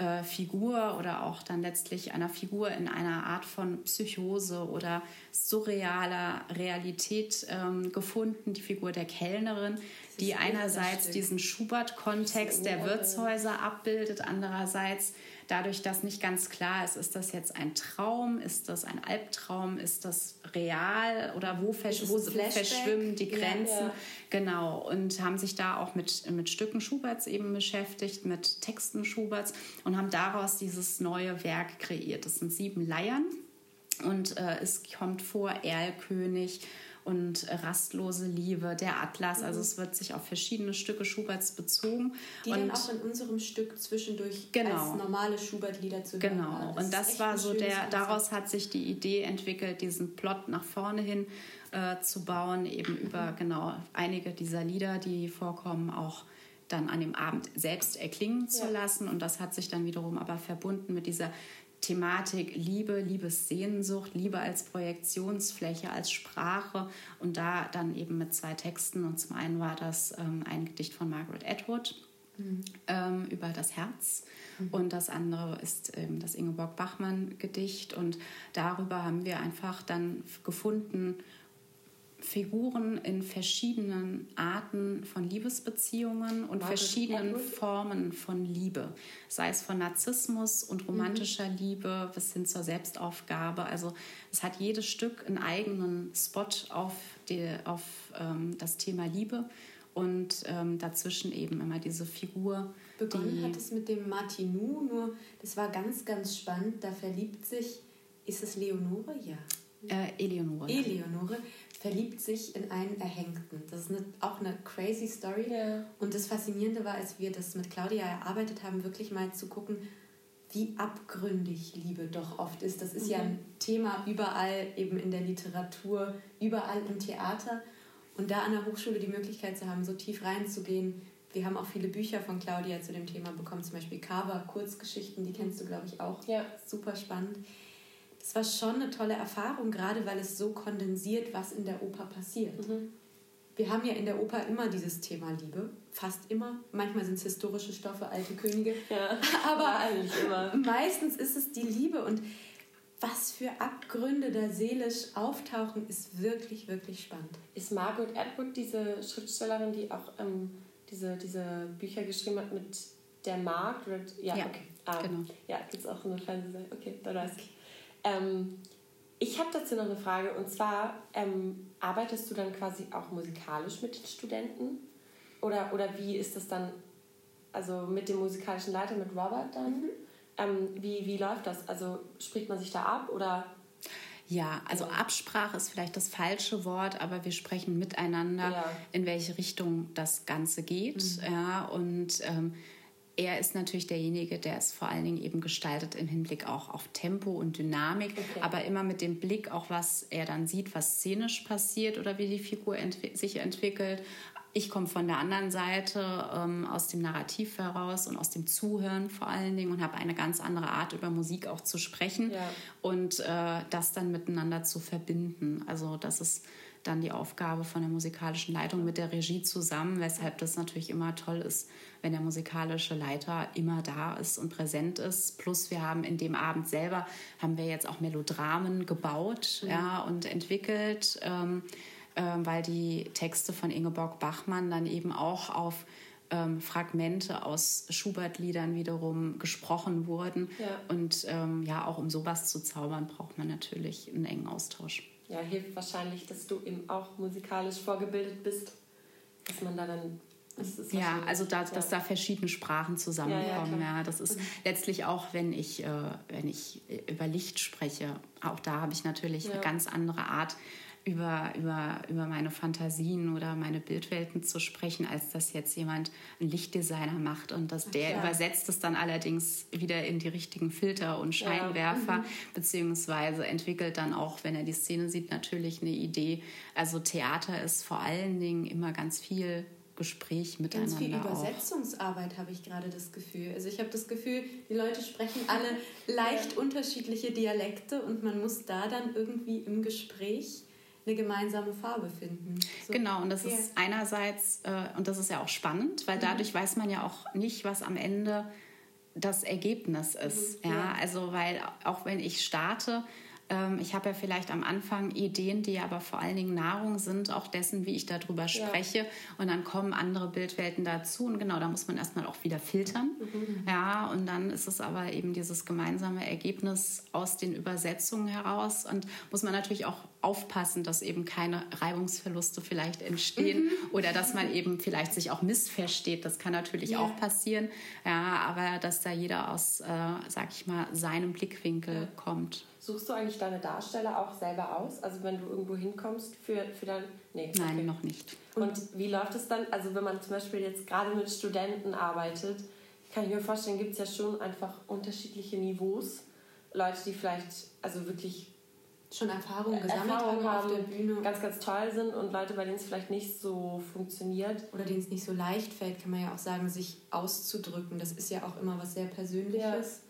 B: äh, Figur oder auch dann letztlich einer Figur in einer Art von Psychose oder surrealer Realität ähm, gefunden, die Figur der Kellnerin, die einerseits diesen Schubert-Kontext der Wirtshäuser abbildet, andererseits dadurch, dass nicht ganz klar ist, ist das jetzt ein Traum, ist das ein Albtraum, ist das real oder wo, versch wo, verschwimmen die Grenzen. Ja, ja. Genau, und haben sich da auch mit, mit Stücken Schuberts eben beschäftigt, mit Texten Schuberts und haben daraus dieses neue Werk kreiert. Das sind sieben Leiern und äh, es kommt vor Erlkönig und Rastlose Liebe, der Atlas. Also mhm. es wird sich auf verschiedene Stücke Schuberts bezogen.
C: Die
B: und
C: dann auch in unserem Stück zwischendurch genau. als normale Schubert-Lieder zu
B: hören Genau, das und das war so der, daraus hat sich die Idee entwickelt, diesen Plot nach vorne hin äh, zu bauen, eben mhm. über genau einige dieser Lieder, die vorkommen, auch dann an dem Abend selbst erklingen zu ja. lassen. Und das hat sich dann wiederum aber verbunden mit dieser Thematik Liebe, Liebessehnsucht, Liebe als Projektionsfläche, als Sprache und da dann eben mit zwei Texten. Und zum einen war das ähm, ein Gedicht von Margaret Atwood mhm. ähm, über das Herz mhm. und das andere ist ähm, das Ingeborg Bachmann Gedicht und darüber haben wir einfach dann gefunden, Figuren in verschiedenen Arten von Liebesbeziehungen und Margaret verschiedenen. Formen von Liebe. Sei es von Narzissmus und romantischer mhm. Liebe bis hin zur Selbstaufgabe. Also es hat jedes Stück einen eigenen Spot auf, die, auf ähm, das Thema Liebe und ähm, dazwischen eben immer diese Figur.
C: Begonnen die, hat es mit dem Martinou, nur das war ganz, ganz spannend. Da verliebt sich, ist es Leonore? Ja.
B: Äh, Eleonore.
C: Eleonore verliebt sich in einen Erhängten. Das ist eine, auch eine crazy Story. Ja. Und das Faszinierende war, als wir das mit Claudia erarbeitet haben, wirklich mal zu gucken, wie abgründig Liebe doch oft ist. Das ist mhm. ja ein Thema überall, eben in der Literatur, überall im Theater. Und da an der Hochschule die Möglichkeit zu haben, so tief reinzugehen. Wir haben auch viele Bücher von Claudia zu dem Thema bekommen, zum Beispiel Carver, Kurzgeschichten, die kennst du, glaube ich, auch. Ja. Super spannend das war schon eine tolle Erfahrung, gerade weil es so kondensiert, was in der Oper passiert. Mhm. Wir haben ja in der Oper immer dieses Thema Liebe, fast immer. Manchmal sind es historische Stoffe, alte Könige, ja, aber eigentlich immer. meistens ist es die Liebe und was für Abgründe da seelisch auftauchen, ist wirklich, wirklich spannend.
A: Ist Margaret Atwood diese Schriftstellerin, die auch ähm, diese, diese Bücher geschrieben hat mit der Margaret? Ja, ja okay. Ah, genau. Ja, gibt es auch eine Fernsehserie. Okay, da weiß ich. Ähm, ich habe dazu noch eine Frage und zwar ähm, arbeitest du dann quasi auch musikalisch mit den Studenten oder, oder wie ist das dann, also mit dem musikalischen Leiter, mit Robert dann? Mhm. Ähm, wie, wie läuft das? Also spricht man sich da ab oder?
B: Ja, also Absprache ist vielleicht das falsche Wort, aber wir sprechen miteinander, ja. in welche Richtung das Ganze geht. Mhm. Ja, und ähm, er ist natürlich derjenige, der es vor allen Dingen eben gestaltet im Hinblick auch auf Tempo und Dynamik, okay. aber immer mit dem Blick auch, was er dann sieht, was szenisch passiert oder wie die Figur entwi sich entwickelt. Ich komme von der anderen Seite ähm, aus dem Narrativ heraus und aus dem Zuhören vor allen Dingen und habe eine ganz andere Art, über Musik auch zu sprechen ja. und äh, das dann miteinander zu verbinden. Also das ist dann die Aufgabe von der musikalischen Leitung mit der Regie zusammen, weshalb das natürlich immer toll ist, wenn der musikalische Leiter immer da ist und präsent ist. Plus wir haben in dem Abend selber, haben wir jetzt auch Melodramen gebaut mhm. ja, und entwickelt, ähm, äh, weil die Texte von Ingeborg Bachmann dann eben auch auf ähm, Fragmente aus Schubert-Liedern wiederum gesprochen wurden. Ja. Und ähm, ja, auch um sowas zu zaubern, braucht man natürlich einen engen Austausch
A: ja, hilft wahrscheinlich, dass du eben auch musikalisch vorgebildet bist, dass man da dann
B: ja, also da, dass da verschiedene Sprachen zusammenkommen. Ja, ja, das ist mhm. letztlich auch, wenn ich, äh, wenn ich über Licht spreche, auch da habe ich natürlich ja. eine ganz andere Art, über, über, über meine Fantasien oder meine Bildwelten zu sprechen, als dass jetzt jemand einen Lichtdesigner macht und dass der Klar. übersetzt es dann allerdings wieder in die richtigen Filter und Scheinwerfer, ja. mhm. beziehungsweise entwickelt dann auch, wenn er die Szene sieht, natürlich eine Idee. Also Theater ist vor allen Dingen immer ganz viel Gespräch miteinander.
C: Ganz viel Übersetzungsarbeit habe ich gerade das Gefühl. Also ich habe das Gefühl, die Leute sprechen alle leicht unterschiedliche Dialekte und man muss da dann irgendwie im Gespräch eine gemeinsame Farbe finden.
B: So. Genau, und das ja. ist einerseits, äh, und das ist ja auch spannend, weil mhm. dadurch weiß man ja auch nicht, was am Ende das Ergebnis ist. Mhm. Ja, ja, also weil auch wenn ich starte, ähm, ich habe ja vielleicht am Anfang Ideen, die aber vor allen Dingen Nahrung sind, auch dessen, wie ich darüber spreche. Ja. Und dann kommen andere Bildwelten dazu. Und genau, da muss man erstmal auch wieder filtern. Mhm. Ja, und dann ist es aber eben dieses gemeinsame Ergebnis aus den Übersetzungen heraus. Und muss man natürlich auch aufpassen, dass eben keine Reibungsverluste vielleicht entstehen mhm. oder dass man eben vielleicht sich auch missversteht. Das kann natürlich ja. auch passieren. Ja, aber dass da jeder aus, äh, sag ich mal, seinem Blickwinkel kommt.
A: Suchst du eigentlich deine Darsteller auch selber aus? Also wenn du irgendwo hinkommst für, für dein...
B: Nee, Nein, okay. noch nicht.
A: Und wie läuft es dann? Also wenn man zum Beispiel jetzt gerade mit Studenten arbeitet, kann ich mir vorstellen, gibt es ja schon einfach unterschiedliche Niveaus. Leute, die vielleicht also wirklich
C: schon Erfahrungen gesammelt Erfahrung
A: haben, auf der Bühne. ganz, ganz toll sind und Leute, bei denen es vielleicht nicht so funktioniert.
C: Oder denen es nicht so leicht fällt, kann man ja auch sagen, sich auszudrücken. Das ist ja auch immer was sehr Persönliches.
B: Ja,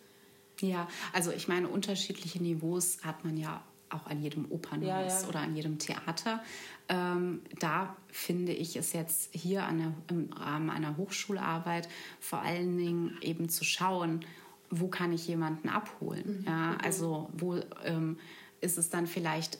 B: ja also ich meine, unterschiedliche Niveaus hat man ja auch an jedem Opernhaus ja, ja. oder an jedem Theater. Ähm, da finde ich es jetzt hier der, im Rahmen einer Hochschularbeit vor allen Dingen eben zu schauen, wo kann ich jemanden abholen. Mhm. Ja, also wo ähm, ist es dann vielleicht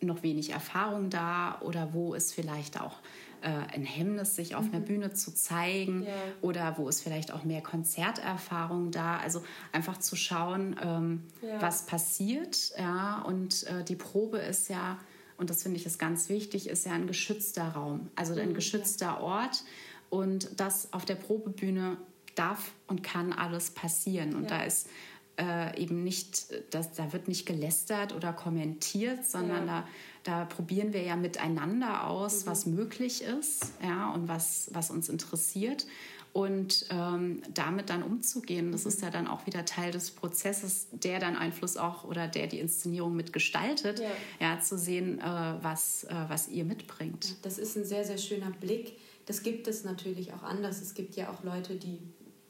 B: noch wenig Erfahrung da oder wo ist vielleicht auch äh, ein Hemmnis, sich auf mhm. einer Bühne zu zeigen ja. oder wo ist vielleicht auch mehr Konzerterfahrung da. Also einfach zu schauen, ähm, ja. was passiert. Ja, und äh, die Probe ist ja, und das finde ich ist ganz wichtig, ist ja ein geschützter Raum, also ein mhm. geschützter Ort. Und das auf der Probebühne darf und kann alles passieren. Und da ist äh, eben nicht, das, da wird nicht gelästert oder kommentiert, sondern ja. da, da probieren wir ja miteinander aus, mhm. was möglich ist ja, und was, was uns interessiert. Und ähm, damit dann umzugehen, das mhm. ist ja dann auch wieder Teil des Prozesses, der dann Einfluss auch oder der die Inszenierung mitgestaltet, ja. ja zu sehen, äh, was, äh, was ihr mitbringt.
C: Das ist ein sehr, sehr schöner Blick. Das gibt es natürlich auch anders. Es gibt ja auch Leute, die,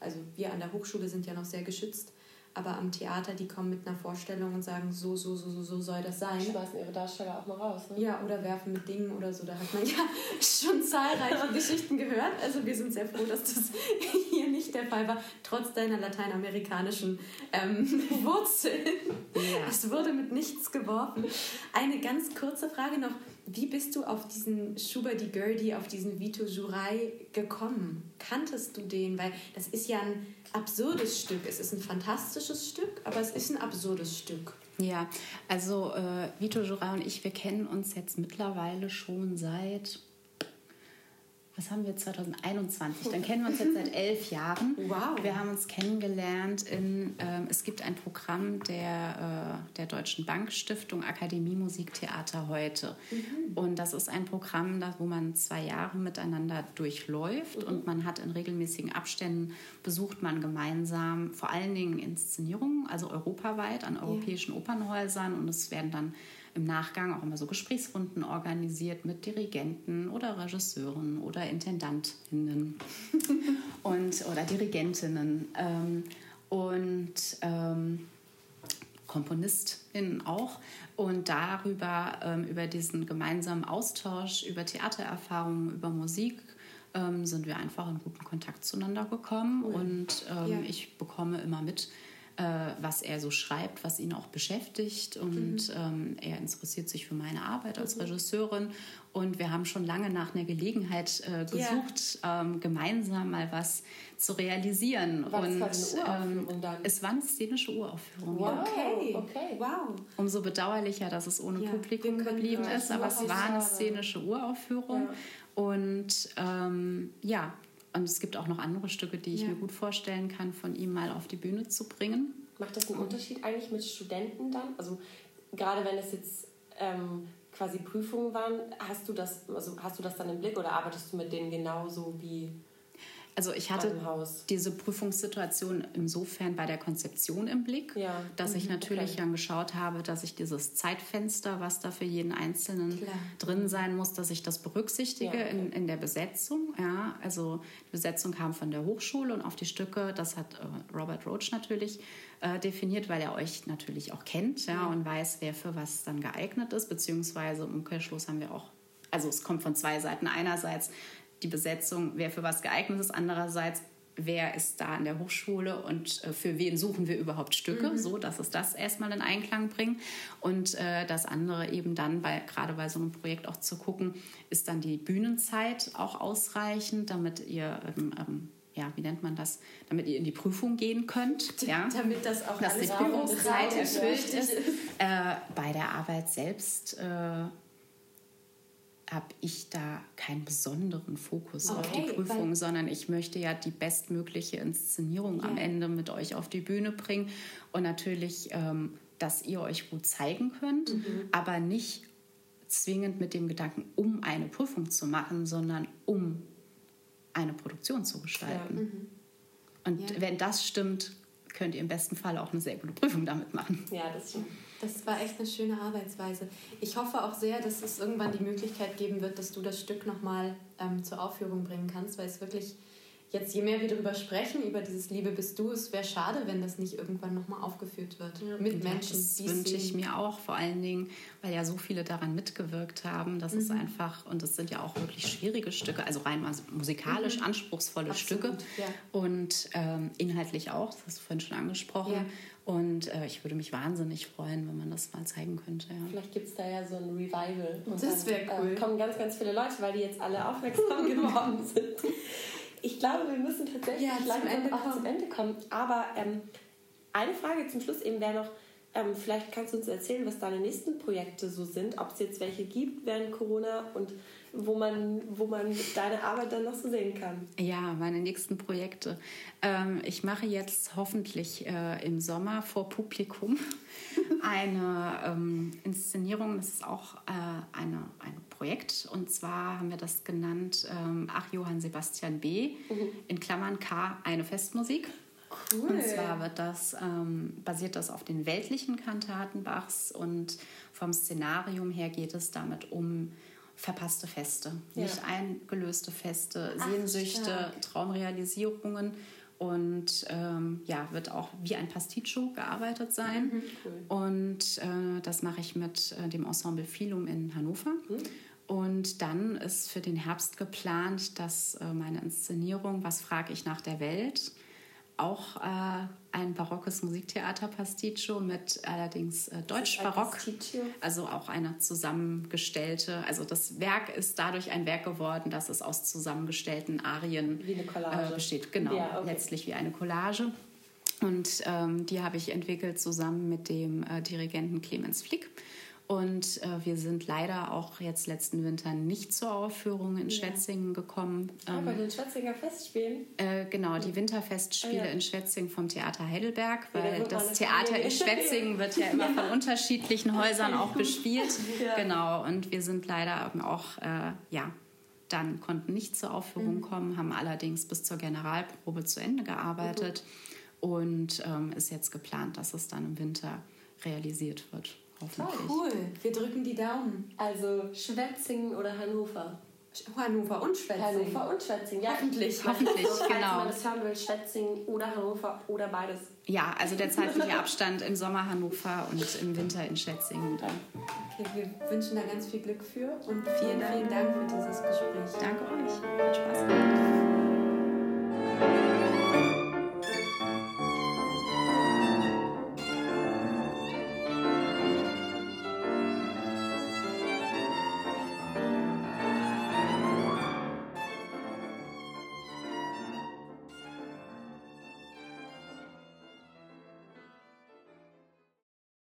C: also wir an der Hochschule sind ja noch sehr geschützt aber am Theater, die kommen mit einer Vorstellung und sagen, so, so, so, so, so soll das sein.
A: Schmeißen ihre Darsteller auch mal raus. Ne?
C: Ja, oder werfen mit Dingen oder so. Da hat man ja schon zahlreiche Geschichten gehört. Also wir sind sehr froh, dass das hier nicht der Fall war, trotz deiner lateinamerikanischen ähm, Wurzeln. Ja. Es wurde mit nichts geworfen. Eine ganz kurze Frage noch. Wie bist du auf diesen Schubert di Gurdi, auf diesen Vito Jurai gekommen? Kanntest du den? Weil das ist ja ein absurdes Stück. Es ist ein fantastisches Stück, aber es ist ein absurdes Stück.
B: Ja, also äh, Vito Jura und ich, wir kennen uns jetzt mittlerweile schon seit was haben wir 2021? Dann kennen wir uns jetzt seit elf Jahren. Wow. Wir haben uns kennengelernt in, ähm, es gibt ein Programm der, äh, der Deutschen Bankstiftung Akademie Musik Theater heute. Mhm. Und das ist ein Programm, das, wo man zwei Jahre miteinander durchläuft mhm. und man hat in regelmäßigen Abständen besucht man gemeinsam vor allen Dingen Inszenierungen, also europaweit an europäischen ja. Opernhäusern und es werden dann im Nachgang auch immer so Gesprächsrunden organisiert mit Dirigenten oder Regisseuren oder Intendantinnen und, oder Dirigentinnen ähm, und ähm, KomponistInnen auch. Und darüber, ähm, über diesen gemeinsamen Austausch, über Theatererfahrungen, über Musik, ähm, sind wir einfach in guten Kontakt zueinander gekommen. Cool. Und ähm, ja. ich bekomme immer mit, äh, was er so schreibt, was ihn auch beschäftigt. Und mhm. ähm, er interessiert sich für meine Arbeit als mhm. Regisseurin. Und wir haben schon lange nach einer Gelegenheit äh, gesucht, yeah. ähm, gemeinsam mal was zu realisieren. Was und war eine ähm, dann? es war eine szenische Uraufführung.
A: Wow, ja. okay. okay, wow.
B: Umso bedauerlicher, dass es ohne ja, Publikum geblieben ist, aber es war eine szenische Uraufführung. Ja. Und ähm, ja, und es gibt auch noch andere Stücke, die ich ja. mir gut vorstellen kann, von ihm mal auf die Bühne zu bringen.
A: Macht das einen Unterschied eigentlich mit Studenten dann? Also gerade wenn es jetzt ähm, quasi Prüfungen waren, hast du das, also hast du das dann im Blick oder arbeitest du mit denen genauso wie
B: also ich hatte diese Prüfungssituation insofern bei der Konzeption im Blick, ja. dass mhm, ich natürlich okay. dann geschaut habe, dass ich dieses Zeitfenster, was da für jeden Einzelnen Klar. drin sein muss, dass ich das berücksichtige ja, okay. in, in der Besetzung. Ja, also die Besetzung kam von der Hochschule und auf die Stücke, das hat äh, Robert Roach natürlich äh, definiert, weil er euch natürlich auch kennt ja, ja, und weiß, wer für was dann geeignet ist, beziehungsweise im Umkehrschluss haben wir auch also es kommt von zwei Seiten. Einerseits die Besetzung, wer für was geeignet ist. Andererseits, wer ist da an der Hochschule und äh, für wen suchen wir überhaupt Stücke, mhm. so dass es das erstmal in Einklang bringt. Und äh, das andere eben dann, bei, gerade bei so einem Projekt auch zu gucken, ist dann die Bühnenzeit auch ausreichend, damit ihr ähm, ähm, ja, wie nennt man das, damit ihr in die Prüfung gehen könnt. Ja?
C: Damit das auch
B: dass die Prüfungszeit erfüllt ist. Äh, bei der Arbeit selbst äh, habe ich da keinen besonderen Fokus okay, auf die Prüfung, sondern ich möchte ja die bestmögliche Inszenierung yeah. am Ende mit euch auf die Bühne bringen. Und natürlich ähm, dass ihr euch gut zeigen könnt, mhm. aber nicht zwingend mit dem Gedanken, um eine Prüfung zu machen, sondern um eine Produktion zu gestalten. Ja. Mhm. Und ja. wenn das stimmt, könnt ihr im besten Fall auch eine sehr gute Prüfung damit machen.
C: Ja, das stimmt. Das war echt eine schöne Arbeitsweise. Ich hoffe auch sehr, dass es irgendwann die Möglichkeit geben wird, dass du das Stück nochmal ähm, zur Aufführung bringen kannst, weil es wirklich jetzt, je mehr wir darüber sprechen, über dieses Liebe bist du, es wäre schade, wenn das nicht irgendwann nochmal aufgeführt wird. Ja. Mit ja, Menschen.
B: Das wünsche ich mir auch, vor allen Dingen, weil ja so viele daran mitgewirkt haben. Das mhm. ist einfach, und es sind ja auch wirklich schwierige Stücke, also rein musikalisch mhm. anspruchsvolle Absolut, Stücke. Ja. Und ähm, inhaltlich auch, das hast du vorhin schon angesprochen. Und äh, ich würde mich wahnsinnig freuen, wenn man das mal zeigen könnte. Ja.
A: Vielleicht gibt es da ja so ein Revival.
C: Und das wäre cool.
A: Äh, kommen ganz, ganz viele Leute, weil die jetzt alle aufmerksam geworden sind. Ich glaube, wir müssen tatsächlich ja, langsam Ende auch zum Ende kommen. Aber ähm, eine Frage zum Schluss eben wäre noch, ähm, vielleicht kannst du uns erzählen, was deine nächsten Projekte so sind, ob es jetzt welche gibt während Corona und wo man, wo man deine Arbeit dann noch so sehen kann.
B: Ja, meine nächsten Projekte. Ähm, ich mache jetzt hoffentlich äh, im Sommer vor Publikum eine ähm, Inszenierung. Das ist auch äh, eine, ein Projekt. Und zwar haben wir das genannt ähm, Ach Johann Sebastian B. Mhm. in Klammern K, eine Festmusik. Cool. Und zwar wird das, ähm, basiert das auf den weltlichen Kantaten Bachs und vom Szenarium her geht es damit um verpasste Feste, ja. nicht eingelöste Feste, Ach, Sehnsüchte, stark. Traumrealisierungen und ähm, ja, wird auch wie ein Pasticcio gearbeitet sein. Mhm, cool. Und äh, das mache ich mit äh, dem Ensemble Philum in Hannover. Mhm. Und dann ist für den Herbst geplant, dass äh, meine Inszenierung Was frage ich nach der Welt auch äh, ein barockes Musiktheater Pasticcio mit allerdings äh, Deutsch-Barock. Also auch eine zusammengestellte, also das Werk ist dadurch ein Werk geworden, dass es aus zusammengestellten Arien äh, besteht. Genau, ja, okay. letztlich wie eine Collage. Und ähm, die habe ich entwickelt zusammen mit dem äh, Dirigenten Clemens Flick. Und äh, wir sind leider auch jetzt letzten Winter nicht zur Aufführung in ja. Schwetzingen gekommen.
A: Ah, ähm, bei den Schwetzinger Festspielen?
B: Äh, genau, die Winterfestspiele ah, ja. in Schwetzingen vom Theater Heidelberg, weil ja, das Theater in Schwetzingen wird ja immer von unterschiedlichen Häusern auch bespielt. Genau, und wir sind leider auch, äh, ja, dann konnten nicht zur Aufführung mhm. kommen, haben allerdings bis zur Generalprobe zu Ende gearbeitet mhm. und ähm, ist jetzt geplant, dass es dann im Winter realisiert wird.
C: Hoffentlich. Cool, wir drücken die Daumen.
A: Also Schwetzingen oder Hannover?
C: Hannover und Schwetzingen.
A: Hannover und Schwetzingen, ja.
B: Hoffentlich, hoffentlich,
A: so,
B: genau.
A: Falls man das hören will, Schwetzingen oder Hannover oder beides.
B: Ja, also der zeitliche Abstand im Sommer Hannover und im Winter in Schwetzingen.
C: Okay, wir wünschen da ganz viel Glück für und vielen, vielen Dank für dieses Gespräch.
B: Danke euch. Hat Spaß gemacht.